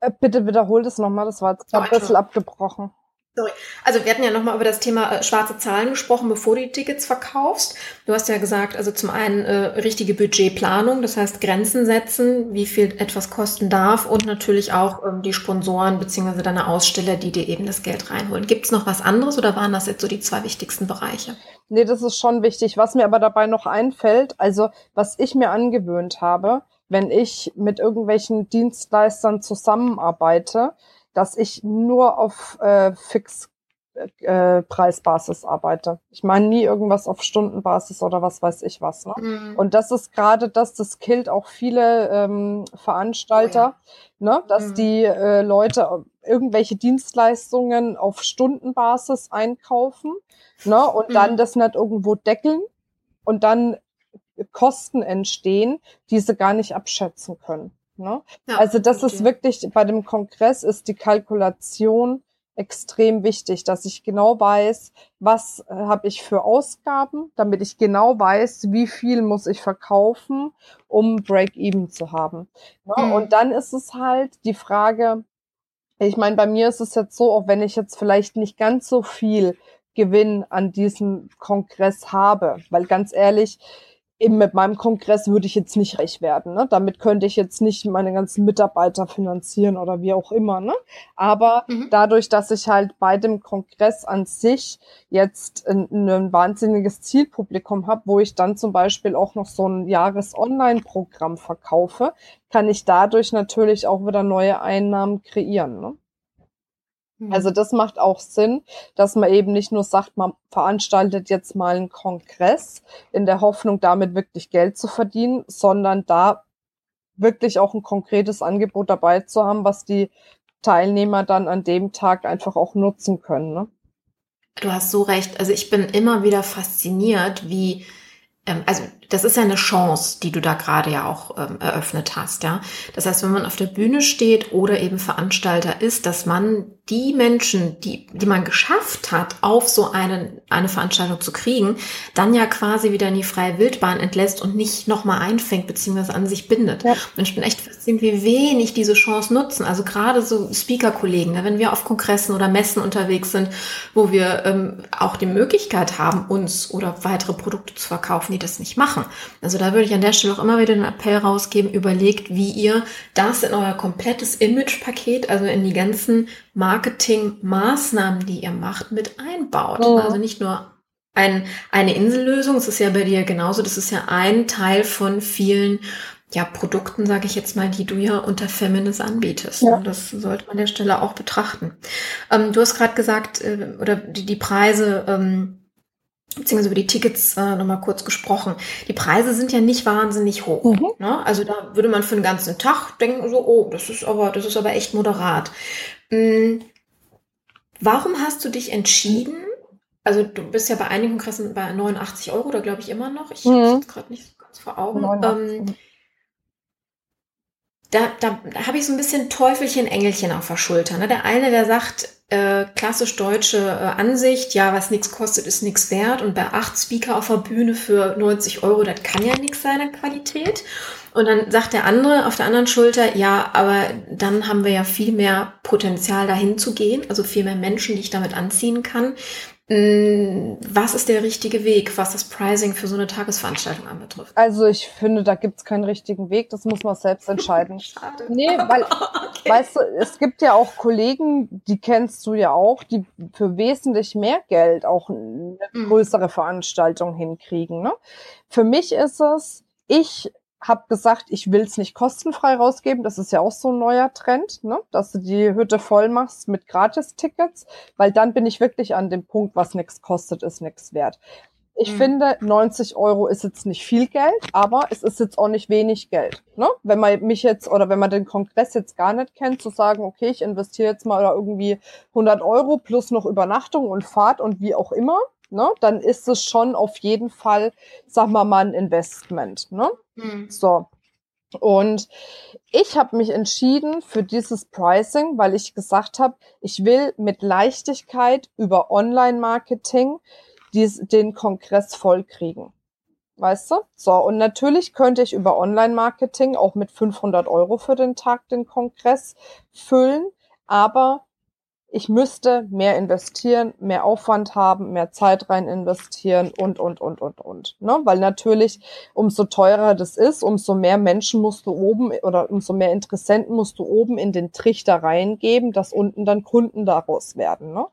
Speaker 3: Äh, bitte wiederhol das nochmal, das war jetzt oh, ein bisschen abgebrochen.
Speaker 1: Sorry. Also wir hatten ja nochmal über das Thema äh, schwarze Zahlen gesprochen, bevor du die Tickets verkaufst. Du hast ja gesagt, also zum einen äh, richtige Budgetplanung, das heißt Grenzen setzen, wie viel etwas kosten darf und natürlich auch ähm, die Sponsoren beziehungsweise deine Aussteller, die dir eben das Geld reinholen. Gibt es noch was anderes oder waren das jetzt so die zwei wichtigsten Bereiche?
Speaker 3: Nee, das ist schon wichtig. Was mir aber dabei noch einfällt, also was ich mir angewöhnt habe, wenn ich mit irgendwelchen Dienstleistern zusammenarbeite, dass ich nur auf äh, Fix äh, Preisbasis arbeite. Ich meine nie irgendwas auf Stundenbasis oder was weiß ich was. Ne? Mhm. Und das ist gerade das, das killt auch viele ähm, Veranstalter, oh ja. ne? dass mhm. die äh, Leute irgendwelche Dienstleistungen auf Stundenbasis einkaufen ne? und mhm. dann das nicht irgendwo deckeln und dann Kosten entstehen, die sie gar nicht abschätzen können. Ne? Ja, also das okay. ist wirklich, bei dem Kongress ist die Kalkulation extrem wichtig, dass ich genau weiß, was äh, habe ich für Ausgaben, damit ich genau weiß, wie viel muss ich verkaufen, um Break-Even zu haben. Ne? Mhm. Und dann ist es halt die Frage, ich meine, bei mir ist es jetzt so, auch wenn ich jetzt vielleicht nicht ganz so viel Gewinn an diesem Kongress habe, weil ganz ehrlich, eben mit meinem Kongress würde ich jetzt nicht reich werden. Ne? Damit könnte ich jetzt nicht meine ganzen Mitarbeiter finanzieren oder wie auch immer. Ne? Aber mhm. dadurch, dass ich halt bei dem Kongress an sich jetzt ein, ein wahnsinniges Zielpublikum habe, wo ich dann zum Beispiel auch noch so ein Jahres-Online-Programm verkaufe, kann ich dadurch natürlich auch wieder neue Einnahmen kreieren. Ne? Also mhm. das macht auch Sinn, dass man eben nicht nur sagt, man veranstaltet jetzt mal einen Kongress in der Hoffnung, damit wirklich Geld zu verdienen, sondern da wirklich auch ein konkretes Angebot dabei zu haben, was die Teilnehmer dann an dem Tag einfach auch nutzen können. Ne?
Speaker 1: Du hast so recht. Also ich bin immer wieder fasziniert, wie ähm, also das ist ja eine Chance, die du da gerade ja auch ähm, eröffnet hast, ja. Das heißt, wenn man auf der Bühne steht oder eben Veranstalter ist, dass man die Menschen, die, die man geschafft hat, auf so einen, eine Veranstaltung zu kriegen, dann ja quasi wieder in die freie Wildbahn entlässt und nicht nochmal einfängt, beziehungsweise an sich bindet. Ja. Und ich bin echt fasziniert, wie wenig diese Chance nutzen. Also gerade so Speaker-Kollegen, ne, wenn wir auf Kongressen oder Messen unterwegs sind, wo wir ähm, auch die Möglichkeit haben, uns oder weitere Produkte zu verkaufen, die das nicht machen. Also da würde ich an der Stelle auch immer wieder einen Appell rausgeben, überlegt, wie ihr das in euer komplettes Image-Paket, also in die ganzen Marketing-Maßnahmen, die ihr macht, mit einbaut. Oh. Also nicht nur ein, eine Insellösung, es ist ja bei dir genauso, das ist ja ein Teil von vielen ja, Produkten, sage ich jetzt mal, die du ja unter Feminist anbietest. Ja. Und das sollte man an der Stelle auch betrachten. Ähm, du hast gerade gesagt, äh, oder die, die Preise, ähm, beziehungsweise über die Tickets äh, nochmal kurz gesprochen. Die Preise sind ja nicht wahnsinnig hoch. Mhm. Ne? Also da würde man für den ganzen Tag denken, so, oh, das ist aber, das ist aber echt moderat. Mhm. Warum hast du dich entschieden? Also du bist ja bei einigen Kongressen bei 89 Euro, da glaube ich immer noch. Ich mhm. habe es gerade nicht so ganz vor Augen. Ähm, da, da habe ich so ein bisschen Teufelchen, Engelchen auf der Schulter. Ne? Der eine, der sagt, äh, klassisch deutsche äh, Ansicht, ja, was nichts kostet, ist nichts wert. Und bei acht Speaker auf der Bühne für 90 Euro, das kann ja nichts seiner Qualität. Und dann sagt der andere auf der anderen Schulter, ja, aber dann haben wir ja viel mehr Potenzial dahin zu gehen, also viel mehr Menschen, die ich damit anziehen kann. Mm, was ist der richtige Weg, was das Pricing für so eine Tagesveranstaltung anbetrifft?
Speaker 3: Also ich finde, da gibt es keinen richtigen Weg, das muss man selbst entscheiden. Schade. Nee, weil, okay. weißt du, es gibt ja auch Kollegen, die kennst du ja auch, die für wesentlich mehr Geld auch eine mhm. größere Veranstaltung hinkriegen. Ne? Für mich ist es, ich habe gesagt, ich will es nicht kostenfrei rausgeben. Das ist ja auch so ein neuer Trend, ne? dass du die Hütte voll machst mit Gratis-Tickets, weil dann bin ich wirklich an dem Punkt, was nichts kostet, ist nichts wert. Ich mhm. finde, 90 Euro ist jetzt nicht viel Geld, aber es ist jetzt auch nicht wenig Geld. Ne? Wenn man mich jetzt oder wenn man den Kongress jetzt gar nicht kennt, zu sagen, okay, ich investiere jetzt mal irgendwie 100 Euro plus noch Übernachtung und Fahrt und wie auch immer, ne, dann ist es schon auf jeden Fall, sag mal mal, ein Investment. Ne? Mhm. So. Und ich habe mich entschieden für dieses Pricing, weil ich gesagt habe, ich will mit Leichtigkeit über Online-Marketing den Kongress vollkriegen. Weißt du? So, und natürlich könnte ich über Online-Marketing auch mit 500 Euro für den Tag den Kongress füllen, aber ich müsste mehr investieren, mehr Aufwand haben, mehr Zeit rein investieren und, und, und, und, und. Ne? Weil natürlich, umso teurer das ist, umso mehr Menschen musst du oben oder umso mehr Interessenten musst du oben in den Trichter reingeben, dass unten dann Kunden daraus werden. Ne?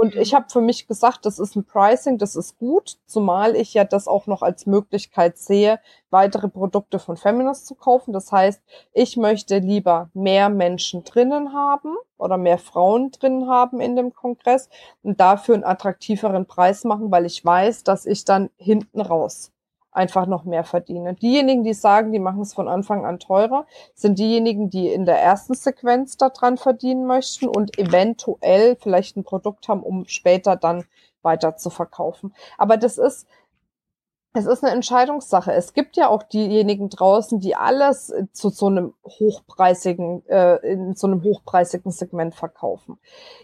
Speaker 3: Und ich habe für mich gesagt, das ist ein Pricing, das ist gut, zumal ich ja das auch noch als Möglichkeit sehe, weitere Produkte von Feminist zu kaufen. Das heißt, ich möchte lieber mehr Menschen drinnen haben oder mehr Frauen drinnen haben in dem Kongress und dafür einen attraktiveren Preis machen, weil ich weiß, dass ich dann hinten raus einfach noch mehr verdiene. Diejenigen, die sagen, die machen es von Anfang an teurer, sind diejenigen, die in der ersten Sequenz daran verdienen möchten und eventuell vielleicht ein Produkt haben, um später dann weiter zu verkaufen. Aber das ist, es ist eine Entscheidungssache. Es gibt ja auch diejenigen draußen, die alles zu so einem hochpreisigen, äh, in so einem hochpreisigen Segment verkaufen.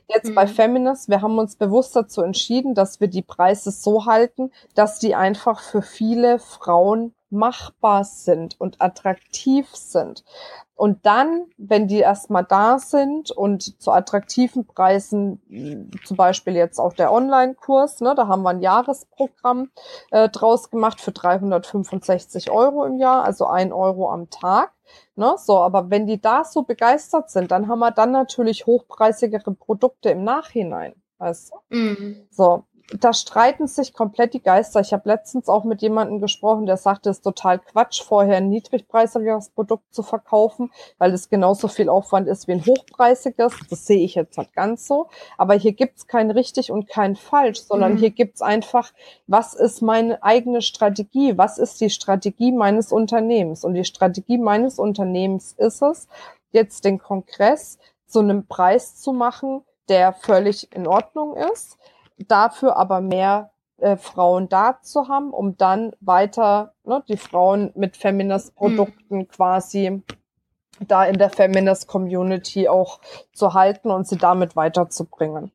Speaker 3: Jetzt mhm. bei Feminist, wir haben uns bewusst dazu entschieden, dass wir die Preise so halten, dass die einfach für viele Frauen machbar sind und attraktiv sind. Und dann, wenn die erstmal da sind und zu attraktiven Preisen, zum Beispiel jetzt auch der Online-Kurs, ne, da haben wir ein Jahresprogramm äh, draus gemacht für 365 Euro im Jahr, also ein Euro am Tag. Ne, so, aber wenn die da so begeistert sind, dann haben wir dann natürlich hochpreisigere Produkte im Nachhinein. Weißt du? Mhm. So, da streiten sich komplett die Geister. Ich habe letztens auch mit jemandem gesprochen, der sagte, es ist total Quatsch, vorher ein niedrigpreisiges Produkt zu verkaufen, weil es genauso viel Aufwand ist wie ein hochpreisiges. Das sehe ich jetzt halt ganz so. Aber hier gibt's kein richtig und kein falsch, sondern mhm. hier gibt's einfach, was ist meine eigene Strategie? Was ist die Strategie meines Unternehmens? Und die Strategie meines Unternehmens ist es, jetzt den Kongress zu einem Preis zu machen, der völlig in Ordnung ist dafür aber mehr äh, Frauen da zu haben, um dann weiter ne, die Frauen mit Feminist-Produkten mhm. quasi da in der Feminist-Community auch zu halten und sie damit weiterzubringen.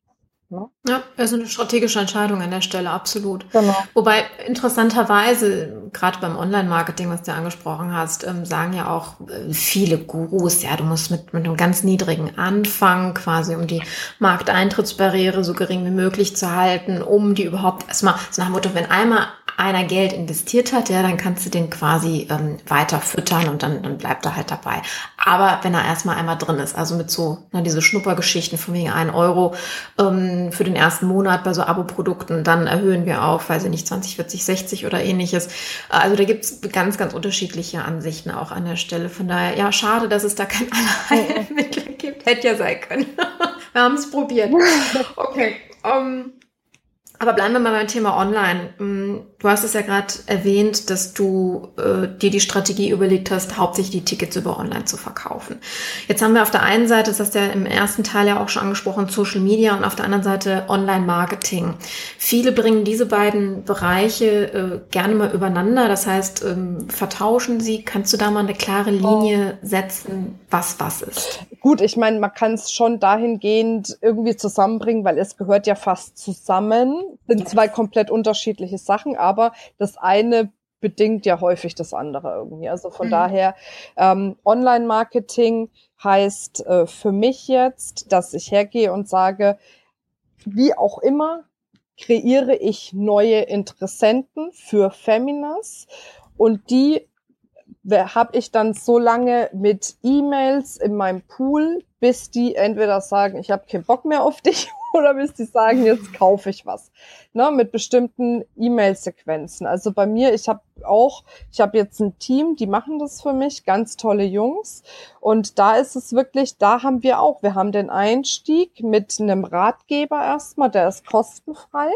Speaker 1: Ne? Ja, also eine strategische Entscheidung an der Stelle, absolut. Genau. Wobei interessanterweise, gerade beim Online-Marketing, was du angesprochen hast, ähm, sagen ja auch äh, viele Gurus, ja, du musst mit, mit einem ganz niedrigen Anfang quasi, um die Markteintrittsbarriere so gering wie möglich zu halten, um die überhaupt erstmal, so nach dem Motto, wenn einmal einer Geld investiert hat, ja, dann kannst du den quasi ähm, weiter füttern und dann, dann bleibt er halt dabei. Aber wenn er erstmal einmal drin ist, also mit so, na, diese Schnuppergeschichten von wegen ein Euro ähm, für den ersten Monat bei so Abo-Produkten, dann erhöhen wir auf, weiß ich nicht, 20, 40, 60 oder ähnliches. Also da gibt's ganz, ganz unterschiedliche Ansichten auch an der Stelle. Von daher, ja, schade, dass es da kein Allheilmittel gibt. Hätte ja sein können. wir haben es probiert. Okay. Um, aber bleiben wir mal beim Thema Online. Mm, du hast es ja gerade erwähnt, dass du äh, dir die Strategie überlegt hast, hauptsächlich die Tickets über Online zu verkaufen. Jetzt haben wir auf der einen Seite, das hast du ja im ersten Teil ja auch schon angesprochen, Social Media und auf der anderen Seite Online-Marketing. Viele bringen diese beiden Bereiche äh, gerne mal übereinander. Das heißt, ähm, vertauschen sie. Kannst du da mal eine klare Linie setzen, was was ist?
Speaker 3: Gut, ich meine, man kann es schon dahingehend irgendwie zusammenbringen, weil es gehört ja fast zusammen sind zwei komplett unterschiedliche Sachen, aber das eine bedingt ja häufig das andere irgendwie. Also von mhm. daher, ähm, Online-Marketing heißt äh, für mich jetzt, dass ich hergehe und sage, wie auch immer, kreiere ich neue Interessenten für Feminas und die habe ich dann so lange mit E-Mails in meinem Pool, bis die entweder sagen, ich habe keinen Bock mehr auf dich oder bis die sagen, jetzt kaufe ich was. Ne, mit bestimmten E-Mail-Sequenzen. Also bei mir, ich habe auch, ich habe jetzt ein Team, die machen das für mich, ganz tolle Jungs. Und da ist es wirklich, da haben wir auch, wir haben den Einstieg mit einem Ratgeber erstmal, der ist kostenfrei.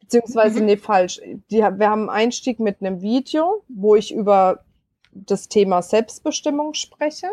Speaker 3: Beziehungsweise, mhm. nee, falsch. Die, wir haben einen Einstieg mit einem Video, wo ich über das Thema Selbstbestimmung spreche.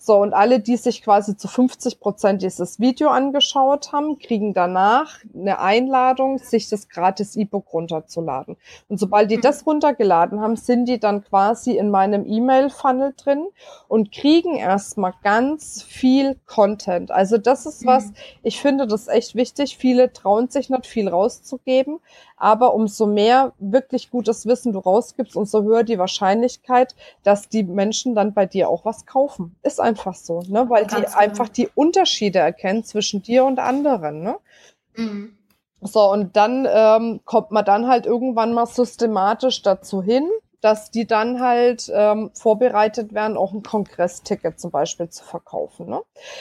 Speaker 3: So, und alle, die sich quasi zu 50 Prozent dieses Video angeschaut haben, kriegen danach eine Einladung, sich das gratis E-Book runterzuladen. Und sobald die das runtergeladen haben, sind die dann quasi in meinem E-Mail-Funnel drin und kriegen erstmal ganz viel Content. Also das ist was, mhm. ich finde das echt wichtig. Viele trauen sich nicht viel rauszugeben, aber umso mehr wirklich gutes Wissen du rausgibst, umso höher die Wahrscheinlichkeit, dass die Menschen dann bei dir auch was kaufen. Ist einfach so, ne? Weil Ganz die genau. einfach die Unterschiede erkennen zwischen dir und anderen, ne? Mhm. So, und dann ähm, kommt man dann halt irgendwann mal systematisch dazu hin, dass die dann halt ähm, vorbereitet werden, auch ein Kongressticket zum Beispiel zu verkaufen. Ne?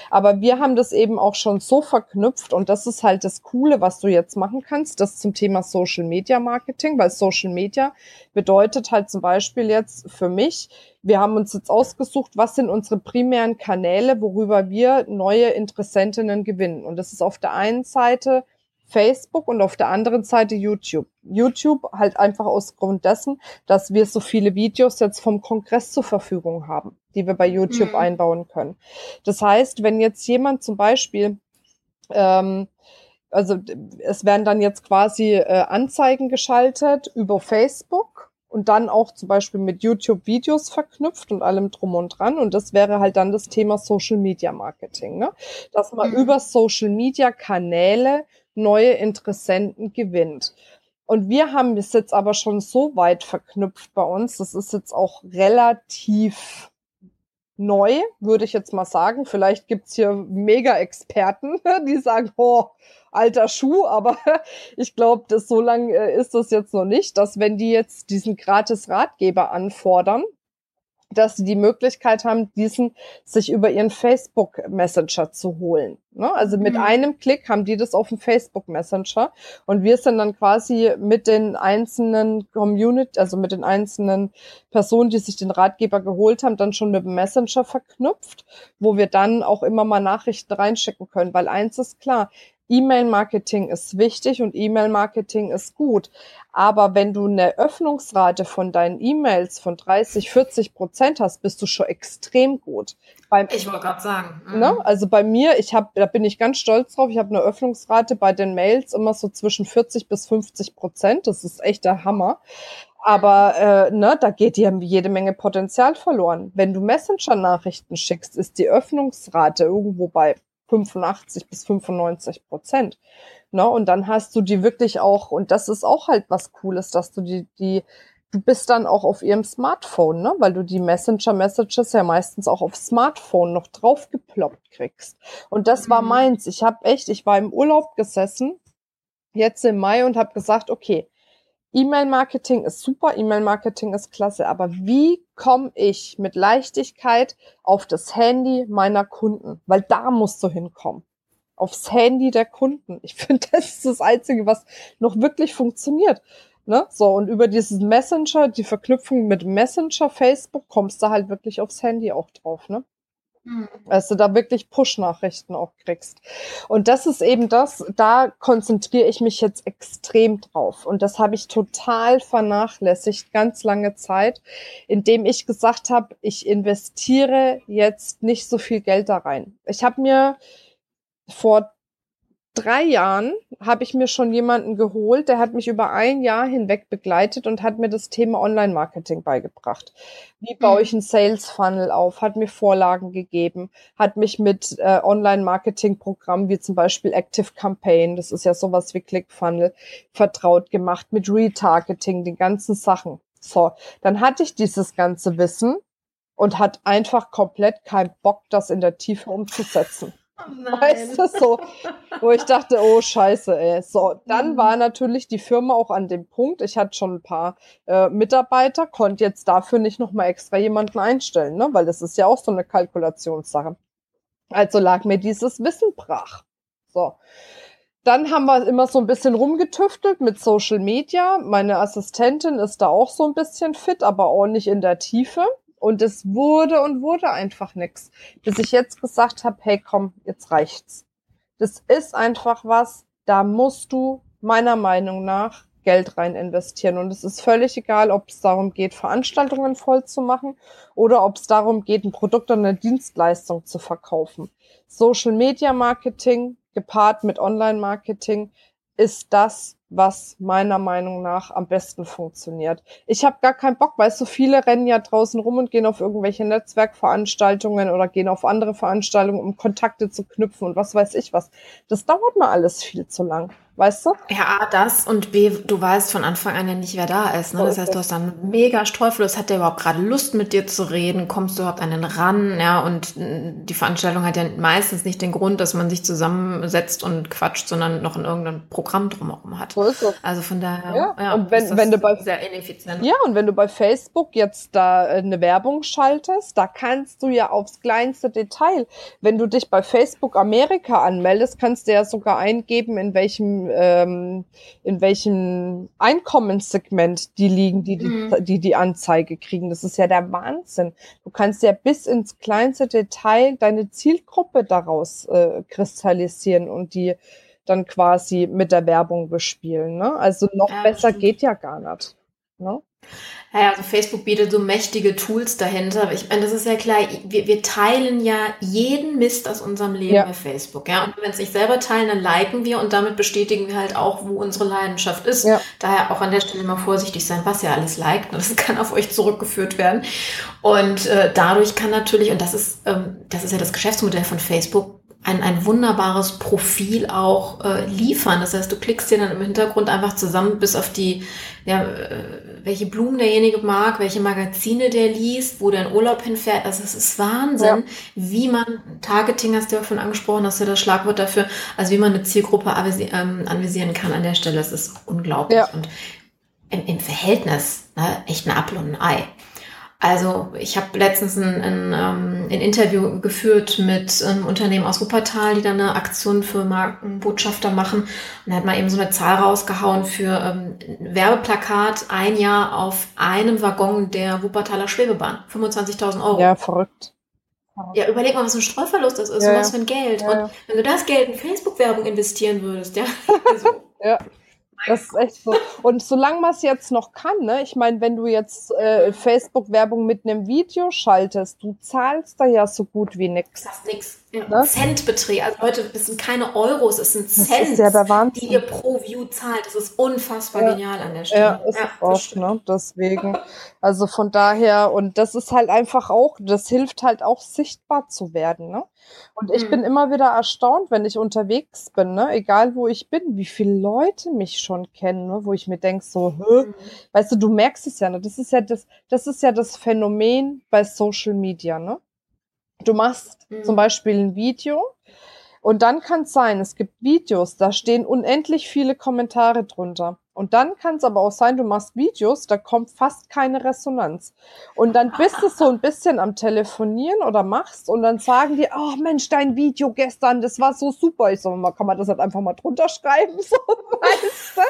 Speaker 3: Aber wir haben das eben auch schon so verknüpft und das ist halt das Coole, was du jetzt machen kannst, das zum Thema Social Media Marketing, weil Social Media bedeutet halt zum Beispiel jetzt für mich, wir haben uns jetzt ausgesucht, was sind unsere primären Kanäle, worüber wir neue Interessentinnen gewinnen. Und das ist auf der einen Seite Facebook und auf der anderen Seite YouTube. YouTube halt einfach aus Grund dessen, dass wir so viele Videos jetzt vom Kongress zur Verfügung haben, die wir bei YouTube mhm. einbauen können. Das heißt, wenn jetzt jemand zum Beispiel ähm, also es werden dann jetzt quasi äh, Anzeigen geschaltet über Facebook und dann auch zum Beispiel mit YouTube-Videos verknüpft und allem drum und dran. Und das wäre halt dann das Thema Social Media Marketing, ne? dass man mhm. über Social Media Kanäle neue Interessenten gewinnt. Und wir haben es jetzt aber schon so weit verknüpft bei uns. Das ist jetzt auch relativ neu, würde ich jetzt mal sagen. Vielleicht gibt's hier Mega-Experten, die sagen, oh, alter Schuh, aber ich glaube, so lang äh, ist das jetzt noch nicht, dass wenn die jetzt diesen gratis Ratgeber anfordern, dass sie die Möglichkeit haben, diesen sich über ihren Facebook Messenger zu holen. Ne? Also mit mhm. einem Klick haben die das auf dem Facebook Messenger und wir sind dann quasi mit den einzelnen Community, also mit den einzelnen Personen, die sich den Ratgeber geholt haben, dann schon mit dem Messenger verknüpft, wo wir dann auch immer mal Nachrichten reinschicken können, weil eins ist klar, E-Mail-Marketing ist wichtig und E-Mail-Marketing ist gut. Aber wenn du eine Öffnungsrate von deinen E-Mails von 30, 40 Prozent hast, bist du schon extrem gut.
Speaker 1: Beim, ich wollte gerade sagen.
Speaker 3: Mhm. Ne? Also bei mir, ich habe, da bin ich ganz stolz drauf, ich habe eine Öffnungsrate bei den Mails immer so zwischen 40 bis 50 Prozent. Das ist echt der Hammer. Aber äh, ne, da geht dir jede Menge Potenzial verloren. Wenn du Messenger-Nachrichten schickst, ist die Öffnungsrate irgendwo bei 85 bis 95 Prozent. Ne? Und dann hast du die wirklich auch, und das ist auch halt was Cooles, dass du die, die, du bist dann auch auf ihrem Smartphone, ne? weil du die Messenger-Messages ja meistens auch auf Smartphone noch draufgeploppt kriegst. Und das war mhm. meins. Ich habe echt, ich war im Urlaub gesessen, jetzt im Mai, und habe gesagt, okay, E-Mail-Marketing ist super, E-Mail-Marketing ist klasse, aber wie komme ich mit Leichtigkeit auf das Handy meiner Kunden? Weil da musst du hinkommen. Aufs Handy der Kunden. Ich finde, das ist das Einzige, was noch wirklich funktioniert. Ne? So, und über dieses Messenger, die Verknüpfung mit Messenger, Facebook, kommst du halt wirklich aufs Handy auch drauf, ne? Du da wirklich Push-Nachrichten auch kriegst. Und das ist eben das, da konzentriere ich mich jetzt extrem drauf. Und das habe ich total vernachlässigt, ganz lange Zeit, indem ich gesagt habe, ich investiere jetzt nicht so viel Geld da rein. Ich habe mir vor drei Jahren habe ich mir schon jemanden geholt, der hat mich über ein Jahr hinweg begleitet und hat mir das Thema Online-Marketing beigebracht. Wie baue ich mhm. einen Sales-Funnel auf, hat mir Vorlagen gegeben, hat mich mit äh, Online-Marketing-Programmen wie zum Beispiel Active Campaign, das ist ja sowas wie ClickFunnel, vertraut gemacht, mit Retargeting, den ganzen Sachen. So, dann hatte ich dieses ganze Wissen und hat einfach komplett keinen Bock, das in der Tiefe umzusetzen. Oh weißt du, so, wo ich dachte, oh Scheiße, ey. So, dann mhm. war natürlich die Firma auch an dem Punkt, ich hatte schon ein paar äh, Mitarbeiter, konnte jetzt dafür nicht nochmal extra jemanden einstellen, ne? weil das ist ja auch so eine Kalkulationssache. Also lag mir dieses Wissen brach. So. Dann haben wir immer so ein bisschen rumgetüftelt mit Social Media. Meine Assistentin ist da auch so ein bisschen fit, aber auch nicht in der Tiefe. Und es wurde und wurde einfach nix. Bis ich jetzt gesagt habe, hey komm, jetzt reicht's. Das ist einfach was, da musst du meiner Meinung nach Geld rein investieren. Und es ist völlig egal, ob es darum geht, Veranstaltungen voll zu machen oder ob es darum geht, ein Produkt oder eine Dienstleistung zu verkaufen. Social Media Marketing gepaart mit Online Marketing ist das, was meiner Meinung nach am besten funktioniert. Ich habe gar keinen Bock, weil so viele rennen ja draußen rum und gehen auf irgendwelche Netzwerkveranstaltungen oder gehen auf andere Veranstaltungen, um Kontakte zu knüpfen und was weiß ich was. Das dauert mal alles viel zu lang weißt du?
Speaker 1: Ja, A, das und B, du weißt von Anfang an ja nicht, wer da ist. Ne? Das heißt, du hast dann mega Streufellos, hat der überhaupt gerade Lust mit dir zu reden, kommst du überhaupt an den ran, ja, und die Veranstaltung hat ja meistens nicht den Grund, dass man sich zusammensetzt und quatscht, sondern noch in irgendein Programm drumherum hat.
Speaker 3: So ist es.
Speaker 1: Also von daher,
Speaker 3: ja, ja und wenn, wenn du bei,
Speaker 1: sehr ineffizient.
Speaker 3: Ja, und wenn du bei Facebook jetzt da eine Werbung schaltest, da kannst du ja aufs kleinste Detail, wenn du dich bei Facebook Amerika anmeldest, kannst du ja sogar eingeben, in welchem ähm, in welchem Einkommenssegment die liegen, die die, mhm. die die Anzeige kriegen. Das ist ja der Wahnsinn. Du kannst ja bis ins kleinste Detail deine Zielgruppe daraus äh, kristallisieren und die dann quasi mit der Werbung bespielen. Ne? Also noch ja, besser stimmt. geht ja gar nicht. Ne?
Speaker 1: Ja, also Facebook bietet so mächtige Tools dahinter. Ich meine, das ist ja klar, wir, wir teilen ja jeden Mist aus unserem Leben ja. bei Facebook. Ja? Und wenn es nicht selber teilen, dann liken wir und damit bestätigen wir halt auch, wo unsere Leidenschaft ist. Ja. Daher auch an der Stelle mal vorsichtig sein, was ihr alles liked. Das kann auf euch zurückgeführt werden. Und äh, dadurch kann natürlich, und das ist, ähm, das ist ja das Geschäftsmodell von Facebook, ein, ein wunderbares Profil auch äh, liefern. Das heißt, du klickst dir dann im Hintergrund einfach zusammen bis auf die, ja, äh, welche Blumen derjenige mag, welche Magazine der liest, wo der in Urlaub hinfährt. Also es ist Wahnsinn, ja. wie man, Targeting hast du ja schon angesprochen, hast du das Schlagwort dafür, also wie man eine Zielgruppe ähm, anvisieren kann an der Stelle. Das ist unglaublich. Ja. Und im, im Verhältnis ne, echt ein Apfel und ein Ei. Also ich habe letztens ein, ein, ähm, ein, Interview geführt mit einem Unternehmen aus Wuppertal, die da eine Aktion für Markenbotschafter machen. Und da hat man eben so eine Zahl rausgehauen für ähm, Werbeplakat ein Jahr auf einem Waggon der Wuppertaler Schwebebahn. 25.000 Euro.
Speaker 3: Ja, verrückt.
Speaker 1: Ja, überleg mal, was ein Streuverlust das ist ja, und was für ein Geld. Ja, und wenn du das Geld in Facebook-Werbung investieren würdest, ja. Also,
Speaker 3: ja. Das ist echt so. Und solange man es jetzt noch kann, ne? Ich meine, wenn du jetzt äh, Facebook-Werbung mit einem Video schaltest, du zahlst da ja so gut wie nix.
Speaker 1: Das ist nix. Ja. Ne? Centbeträge. Also Leute, das sind keine Euros, es sind Cent,
Speaker 3: ja
Speaker 1: die ihr pro View zahlt. Das ist unfassbar ja. genial an der Stelle.
Speaker 3: Ja, ist ja, auch, ne? Deswegen. Also von daher, und das ist halt einfach auch, das hilft halt auch sichtbar zu werden, ne? Und ich mhm. bin immer wieder erstaunt, wenn ich unterwegs bin, ne? egal wo ich bin, wie viele Leute mich schon kennen, ne? wo ich mir denke, so, Hö? Mhm. weißt du, du merkst es ja, ne? das ist ja das, das ist ja das Phänomen bei Social Media, ne? Du machst mhm. zum Beispiel ein Video und dann kann es sein, es gibt Videos, da stehen unendlich viele Kommentare drunter. Und dann kann es aber auch sein, du machst Videos, da kommt fast keine Resonanz. Und dann bist du so ein bisschen am Telefonieren oder machst und dann sagen die, oh Mensch, dein Video gestern, das war so super. Ich so, kann man das halt einfach mal drunter schreiben, so, weißt du?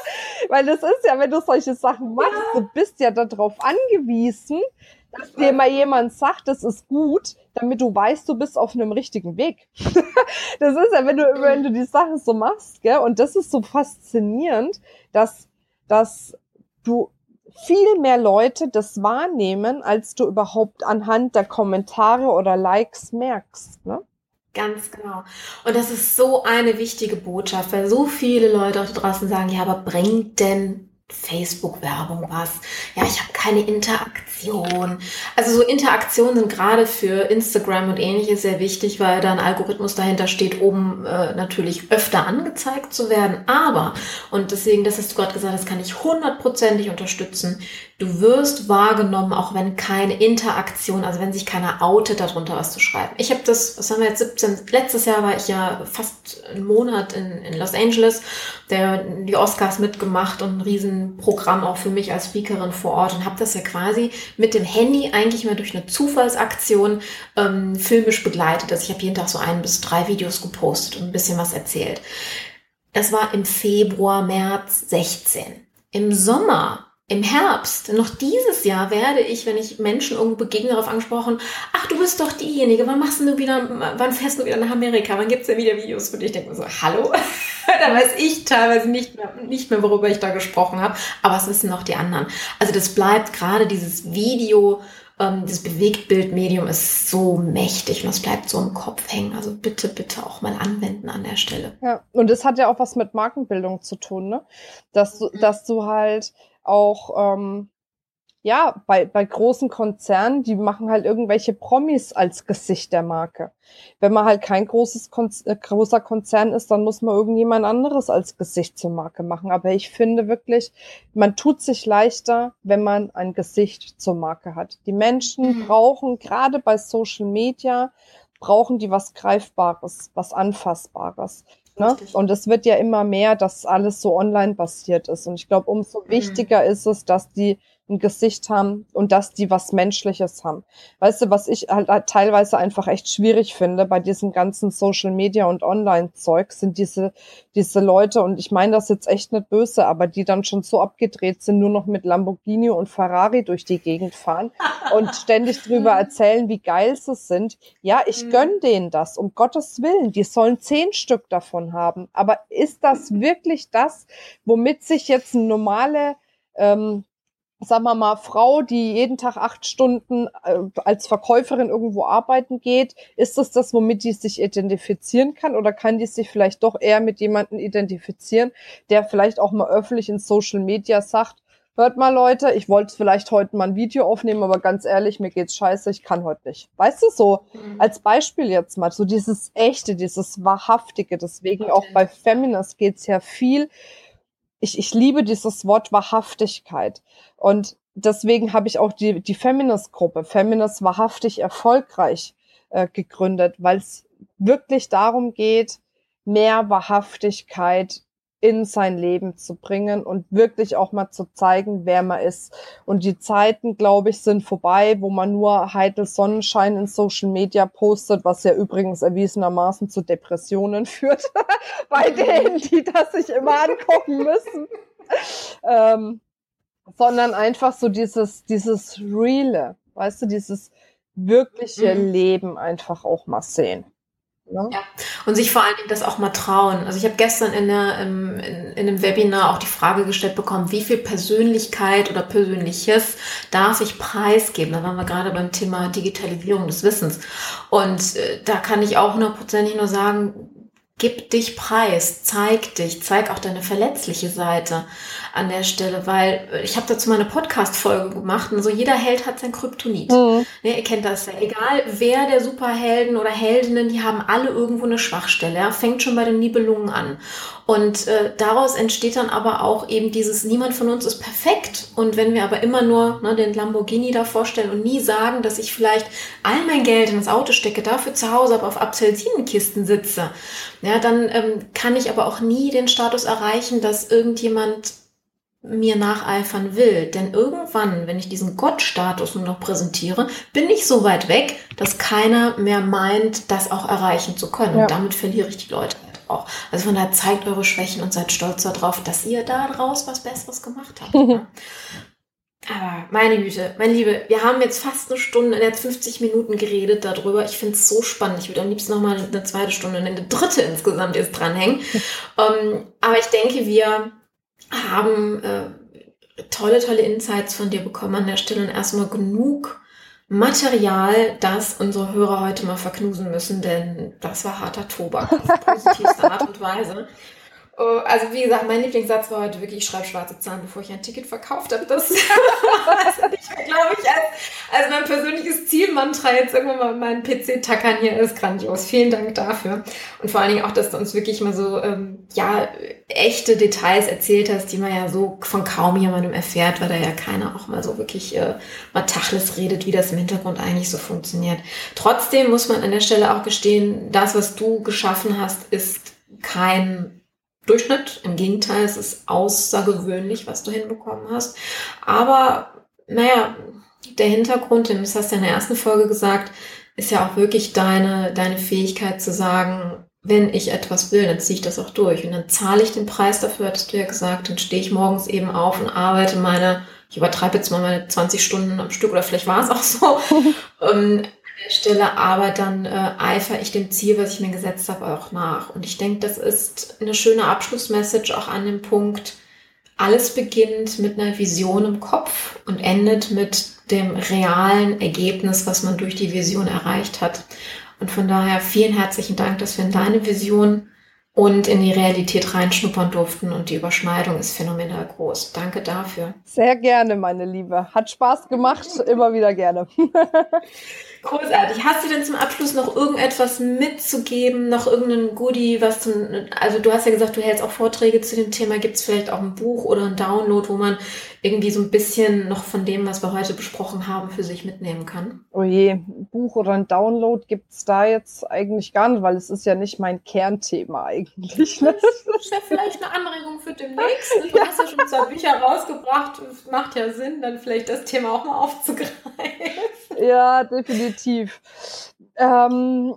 Speaker 3: Weil das ist ja, wenn du solche Sachen machst, ja. du bist ja darauf angewiesen, dass dir mal jemand sagt, das ist gut, damit du weißt, du bist auf einem richtigen Weg. das ist ja, wenn du, wenn du die Sachen so machst, gell? Und das ist so faszinierend, dass dass du viel mehr Leute das wahrnehmen, als du überhaupt anhand der Kommentare oder Likes merkst. Ne?
Speaker 1: Ganz genau. Und das ist so eine wichtige Botschaft, weil so viele Leute auch draußen sagen, ja, aber bringt denn Facebook-Werbung was. Ja, ich habe keine Interaktion. Also so Interaktionen sind gerade für Instagram und ähnliches sehr wichtig, weil da ein Algorithmus dahinter steht, um äh, natürlich öfter angezeigt zu werden. Aber, und deswegen, das hast du gerade gesagt, das kann ich hundertprozentig unterstützen, du wirst wahrgenommen, auch wenn keine Interaktion, also wenn sich keiner outet, darunter was zu schreiben. Ich habe das, was haben wir jetzt, 17, letztes Jahr war ich ja fast einen Monat in, in Los Angeles, der die Oscars mitgemacht und ein Riesenprogramm auch für mich als Speakerin vor Ort und habe das ja quasi mit dem Handy eigentlich mal durch eine Zufallsaktion ähm, filmisch begleitet. Also ich habe jeden Tag so ein bis drei Videos gepostet und ein bisschen was erzählt. Das war im Februar, März 16. Im Sommer im Herbst, noch dieses Jahr werde ich, wenn ich Menschen irgendwo begegne, darauf angesprochen, ach, du bist doch diejenige, wann machst du wieder, wann fährst du wieder nach Amerika, wann gibt's denn wieder Videos für dich? Ich denke mir so, hallo? da weiß ich teilweise nicht mehr, nicht mehr, worüber ich da gesprochen habe, aber es wissen auch die anderen. Also das bleibt gerade dieses Video, ähm, das Bewegtbildmedium ist so mächtig und es bleibt so im Kopf hängen. Also bitte, bitte auch mal anwenden an der Stelle.
Speaker 3: Ja, und es hat ja auch was mit Markenbildung zu tun, ne? Dass du, dass du halt auch ähm, ja bei, bei großen Konzernen, die machen halt irgendwelche Promis als Gesicht der Marke. Wenn man halt kein großes Kon äh, großer Konzern ist, dann muss man irgendjemand anderes als Gesicht zur Marke machen. Aber ich finde wirklich, man tut sich leichter, wenn man ein Gesicht zur Marke hat. Die Menschen mhm. brauchen gerade bei Social Media brauchen die was Greifbares, was Anfassbares. Ne? Und es wird ja immer mehr, dass alles so online basiert ist. Und ich glaube, umso mhm. wichtiger ist es, dass die ein Gesicht haben und dass die was Menschliches haben. Weißt du, was ich halt teilweise einfach echt schwierig finde bei diesem ganzen Social Media und Online-Zeug, sind diese, diese Leute, und ich meine das jetzt echt nicht böse, aber die dann schon so abgedreht sind, nur noch mit Lamborghini und Ferrari durch die Gegend fahren und ständig drüber mhm. erzählen, wie geil sie sind. Ja, ich mhm. gönn denen das, um Gottes Willen. Die sollen zehn Stück davon haben. Aber ist das wirklich das, womit sich jetzt ein normale ähm, sagen wir mal, Frau, die jeden Tag acht Stunden äh, als Verkäuferin irgendwo arbeiten geht, ist das das, womit die sich identifizieren kann? Oder kann die sich vielleicht doch eher mit jemandem identifizieren, der vielleicht auch mal öffentlich in Social Media sagt, hört mal Leute, ich wollte vielleicht heute mal ein Video aufnehmen, aber ganz ehrlich, mir geht's scheiße, ich kann heute nicht. Weißt du so, mhm. als Beispiel jetzt mal, so dieses echte, dieses wahrhaftige, deswegen okay. auch bei Feminist geht's ja viel, ich, ich liebe dieses Wort Wahrhaftigkeit. Und deswegen habe ich auch die, die Feminist-Gruppe, Feminist wahrhaftig erfolgreich äh, gegründet, weil es wirklich darum geht, mehr Wahrhaftigkeit in sein Leben zu bringen und wirklich auch mal zu zeigen, wer man ist. Und die Zeiten, glaube ich, sind vorbei, wo man nur heitel Sonnenschein in Social Media postet, was ja übrigens erwiesenermaßen zu Depressionen führt, bei denen, die das sich immer angucken müssen. ähm, sondern einfach so dieses, dieses Reale, weißt du, dieses wirkliche mhm. Leben einfach auch mal sehen.
Speaker 1: Ne? Ja, und sich vor allen Dingen das auch mal trauen. Also ich habe gestern in, der, in, in, in einem Webinar auch die Frage gestellt bekommen, wie viel Persönlichkeit oder Persönliches darf ich preisgeben? Da waren wir gerade beim Thema Digitalisierung des Wissens. Und äh, da kann ich auch hundertprozentig nur sagen, gib dich preis, zeig dich, zeig auch deine verletzliche Seite an der Stelle, weil ich habe dazu mal eine Podcast-Folge gemacht und so jeder Held hat sein Kryptonit. Mhm. Ne, ihr kennt das ja. Egal wer der Superhelden oder Heldinnen, die haben alle irgendwo eine Schwachstelle. Ja? Fängt schon bei den Nibelungen an. Und äh, daraus entsteht dann aber auch eben dieses, niemand von uns ist perfekt. Und wenn wir aber immer nur ne, den Lamborghini da vorstellen und nie sagen, dass ich vielleicht all mein Geld ins Auto stecke, dafür zu Hause aber auf Apfelsinenkisten sitze, ja, dann ähm, kann ich aber auch nie den Status erreichen, dass irgendjemand mir nacheifern will. Denn irgendwann, wenn ich diesen Gottstatus nur noch präsentiere, bin ich so weit weg, dass keiner mehr meint, das auch erreichen zu können. Ja. Und damit verliere ich die Leute halt auch. Also von daher zeigt eure Schwächen und seid stolz darauf, dass ihr da draus was Besseres gemacht habt. Aber meine Güte, mein Liebe, wir haben jetzt fast eine Stunde, jetzt 50 Minuten geredet darüber. Ich finde es so spannend. Ich würde am liebsten nochmal eine zweite Stunde, eine dritte insgesamt jetzt dranhängen. um, ähm, aber ich denke, wir haben äh, tolle, tolle Insights von dir bekommen an der Stelle und erstmal genug Material, das unsere Hörer heute mal verknusen müssen, denn das war harter Tobak auf positivste Art und Weise. Oh, also wie gesagt, mein Lieblingssatz war heute wirklich, ich schreibe schwarze Zahlen, bevor ich ein Ticket verkauft habe. Das, das hatte ich, glaube ich, als, als mein persönliches Zielmantra jetzt irgendwann mal meinen PC tackern hier ist grandios. Vielen Dank dafür. Und vor allen Dingen auch, dass du uns wirklich mal so, ähm, ja, echte Details erzählt hast, die man ja so von kaum jemandem erfährt, weil da ja keiner auch mal so wirklich äh, mal Tachles redet, wie das im Hintergrund eigentlich so funktioniert. Trotzdem muss man an der Stelle auch gestehen, das, was du geschaffen hast, ist kein Durchschnitt. Im Gegenteil, es ist außergewöhnlich, was du hinbekommen hast. Aber naja, der Hintergrund, das hast du in der ersten Folge gesagt, ist ja auch wirklich deine, deine Fähigkeit zu sagen, wenn ich etwas will, dann ziehe ich das auch durch. Und dann zahle ich den Preis dafür, hattest du ja gesagt, dann stehe ich morgens eben auf und arbeite meine, ich übertreibe jetzt mal meine 20 Stunden am Stück, oder vielleicht war es auch so, ähm, der Stelle, aber dann äh, eifere ich dem Ziel, was ich mir gesetzt habe, auch nach. Und ich denke, das ist eine schöne Abschlussmessage auch an dem Punkt, alles beginnt mit einer Vision im Kopf und endet mit dem realen Ergebnis, was man durch die Vision erreicht hat. Und von daher vielen herzlichen Dank, dass wir in deine Vision und in die Realität reinschnuppern durften und die Überschneidung ist phänomenal groß. Danke dafür.
Speaker 3: Sehr gerne, meine Liebe. Hat Spaß gemacht, immer wieder gerne.
Speaker 1: Großartig. Hast du denn zum Abschluss noch irgendetwas mitzugeben, noch irgendein Goodie, was zum, also du hast ja gesagt, du hältst auch Vorträge zu dem Thema. Gibt es vielleicht auch ein Buch oder ein Download, wo man irgendwie so ein bisschen noch von dem, was wir heute besprochen haben, für sich mitnehmen kann?
Speaker 3: Oh je, ein Buch oder ein Download gibt es da jetzt eigentlich gar nicht, weil es ist ja nicht mein Kernthema eigentlich.
Speaker 1: Ne? Das ist ja vielleicht eine Anregung für demnächst. Du ja. hast ja schon zwei Bücher rausgebracht. Es macht ja Sinn, dann vielleicht das Thema auch mal aufzugreifen.
Speaker 3: Ja, definitiv. Ähm,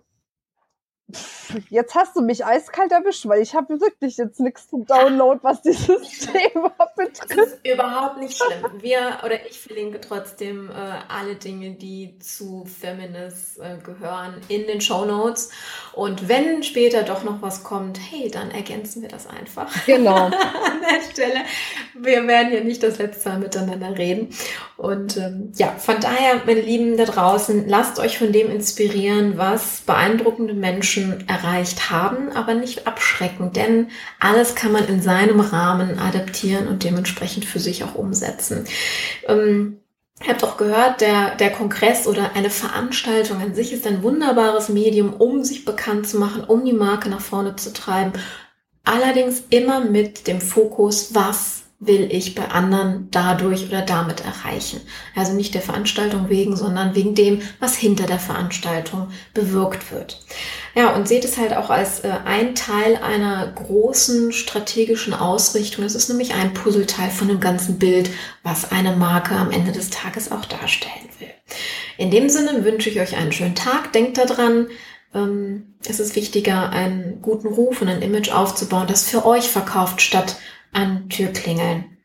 Speaker 3: Jetzt hast du mich eiskalt erwischt, weil ich habe wirklich jetzt nichts zum Download, was dieses Thema betrifft. Das
Speaker 1: ist überhaupt nicht schlimm. Wir oder ich verlinke trotzdem äh, alle Dinge, die zu Feminist äh, gehören, in den Show Notes. Und wenn später doch noch was kommt, hey, dann ergänzen wir das einfach.
Speaker 3: Genau.
Speaker 1: An der Stelle. Wir werden ja nicht das letzte Mal miteinander reden. Und ähm, ja, von daher, meine Lieben da draußen, lasst euch von dem inspirieren, was beeindruckende Menschen Menschen erreicht haben, aber nicht abschrecken, denn alles kann man in seinem Rahmen adaptieren und dementsprechend für sich auch umsetzen. Ähm, Ihr habt auch gehört, der, der Kongress oder eine Veranstaltung an sich ist ein wunderbares Medium, um sich bekannt zu machen, um die Marke nach vorne zu treiben. Allerdings immer mit dem Fokus, was will ich bei anderen dadurch oder damit erreichen. Also nicht der Veranstaltung wegen, sondern wegen dem, was hinter der Veranstaltung bewirkt wird. Ja, und seht es halt auch als äh, ein Teil einer großen strategischen Ausrichtung. Es ist nämlich ein Puzzleteil von dem ganzen Bild, was eine Marke am Ende des Tages auch darstellen will. In dem Sinne wünsche ich euch einen schönen Tag. Denkt daran, ähm, es ist wichtiger, einen guten Ruf und ein Image aufzubauen, das für euch verkauft, statt an Türklingeln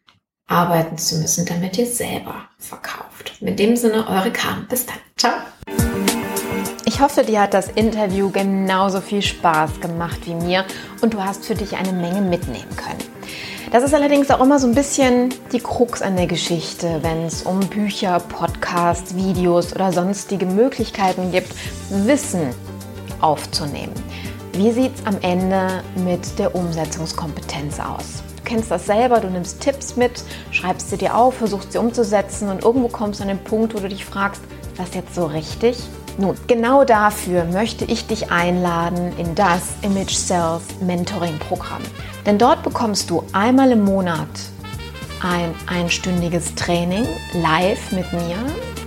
Speaker 1: arbeiten zu müssen, damit ihr selber verkauft. In dem Sinne, eure Kam. Bis dann. Ciao.
Speaker 2: Ich hoffe, dir hat das Interview genauso viel Spaß gemacht wie mir und du hast für dich eine Menge mitnehmen können. Das ist allerdings auch immer so ein bisschen die Krux an der Geschichte, wenn es um Bücher, Podcasts, Videos oder sonstige Möglichkeiten gibt, Wissen aufzunehmen. Wie sieht es am Ende mit der Umsetzungskompetenz aus? Kennst das selber, du nimmst Tipps mit, schreibst sie dir auf, versuchst sie umzusetzen und irgendwo kommst du an den Punkt, wo du dich fragst, was jetzt so richtig? Nun, genau dafür möchte ich dich einladen in das Image Sales Mentoring Programm. Denn dort bekommst du einmal im Monat ein einstündiges Training live mit mir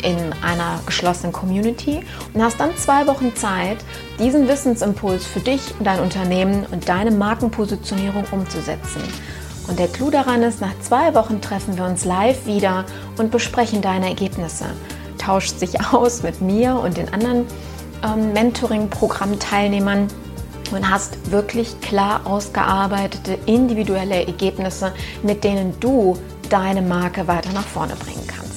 Speaker 2: in einer geschlossenen Community und hast dann zwei Wochen Zeit, diesen Wissensimpuls für dich, dein Unternehmen und deine Markenpositionierung umzusetzen.
Speaker 1: Und der Clou daran ist, nach zwei Wochen treffen wir uns live wieder und besprechen deine Ergebnisse. Tauscht sich aus mit mir und den anderen ähm, Mentoring-Programm-Teilnehmern und hast wirklich klar ausgearbeitete individuelle Ergebnisse, mit denen du deine Marke weiter nach vorne bringen kannst.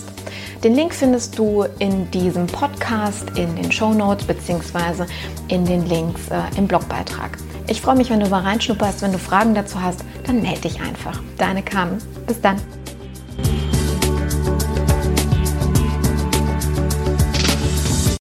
Speaker 1: Den Link findest du in diesem Podcast, in den Show Notes bzw. in den Links äh, im Blogbeitrag. Ich freue mich, wenn du mal reinschnupperst. Wenn du Fragen dazu hast, dann melde dich einfach. Deine Carmen. Bis dann.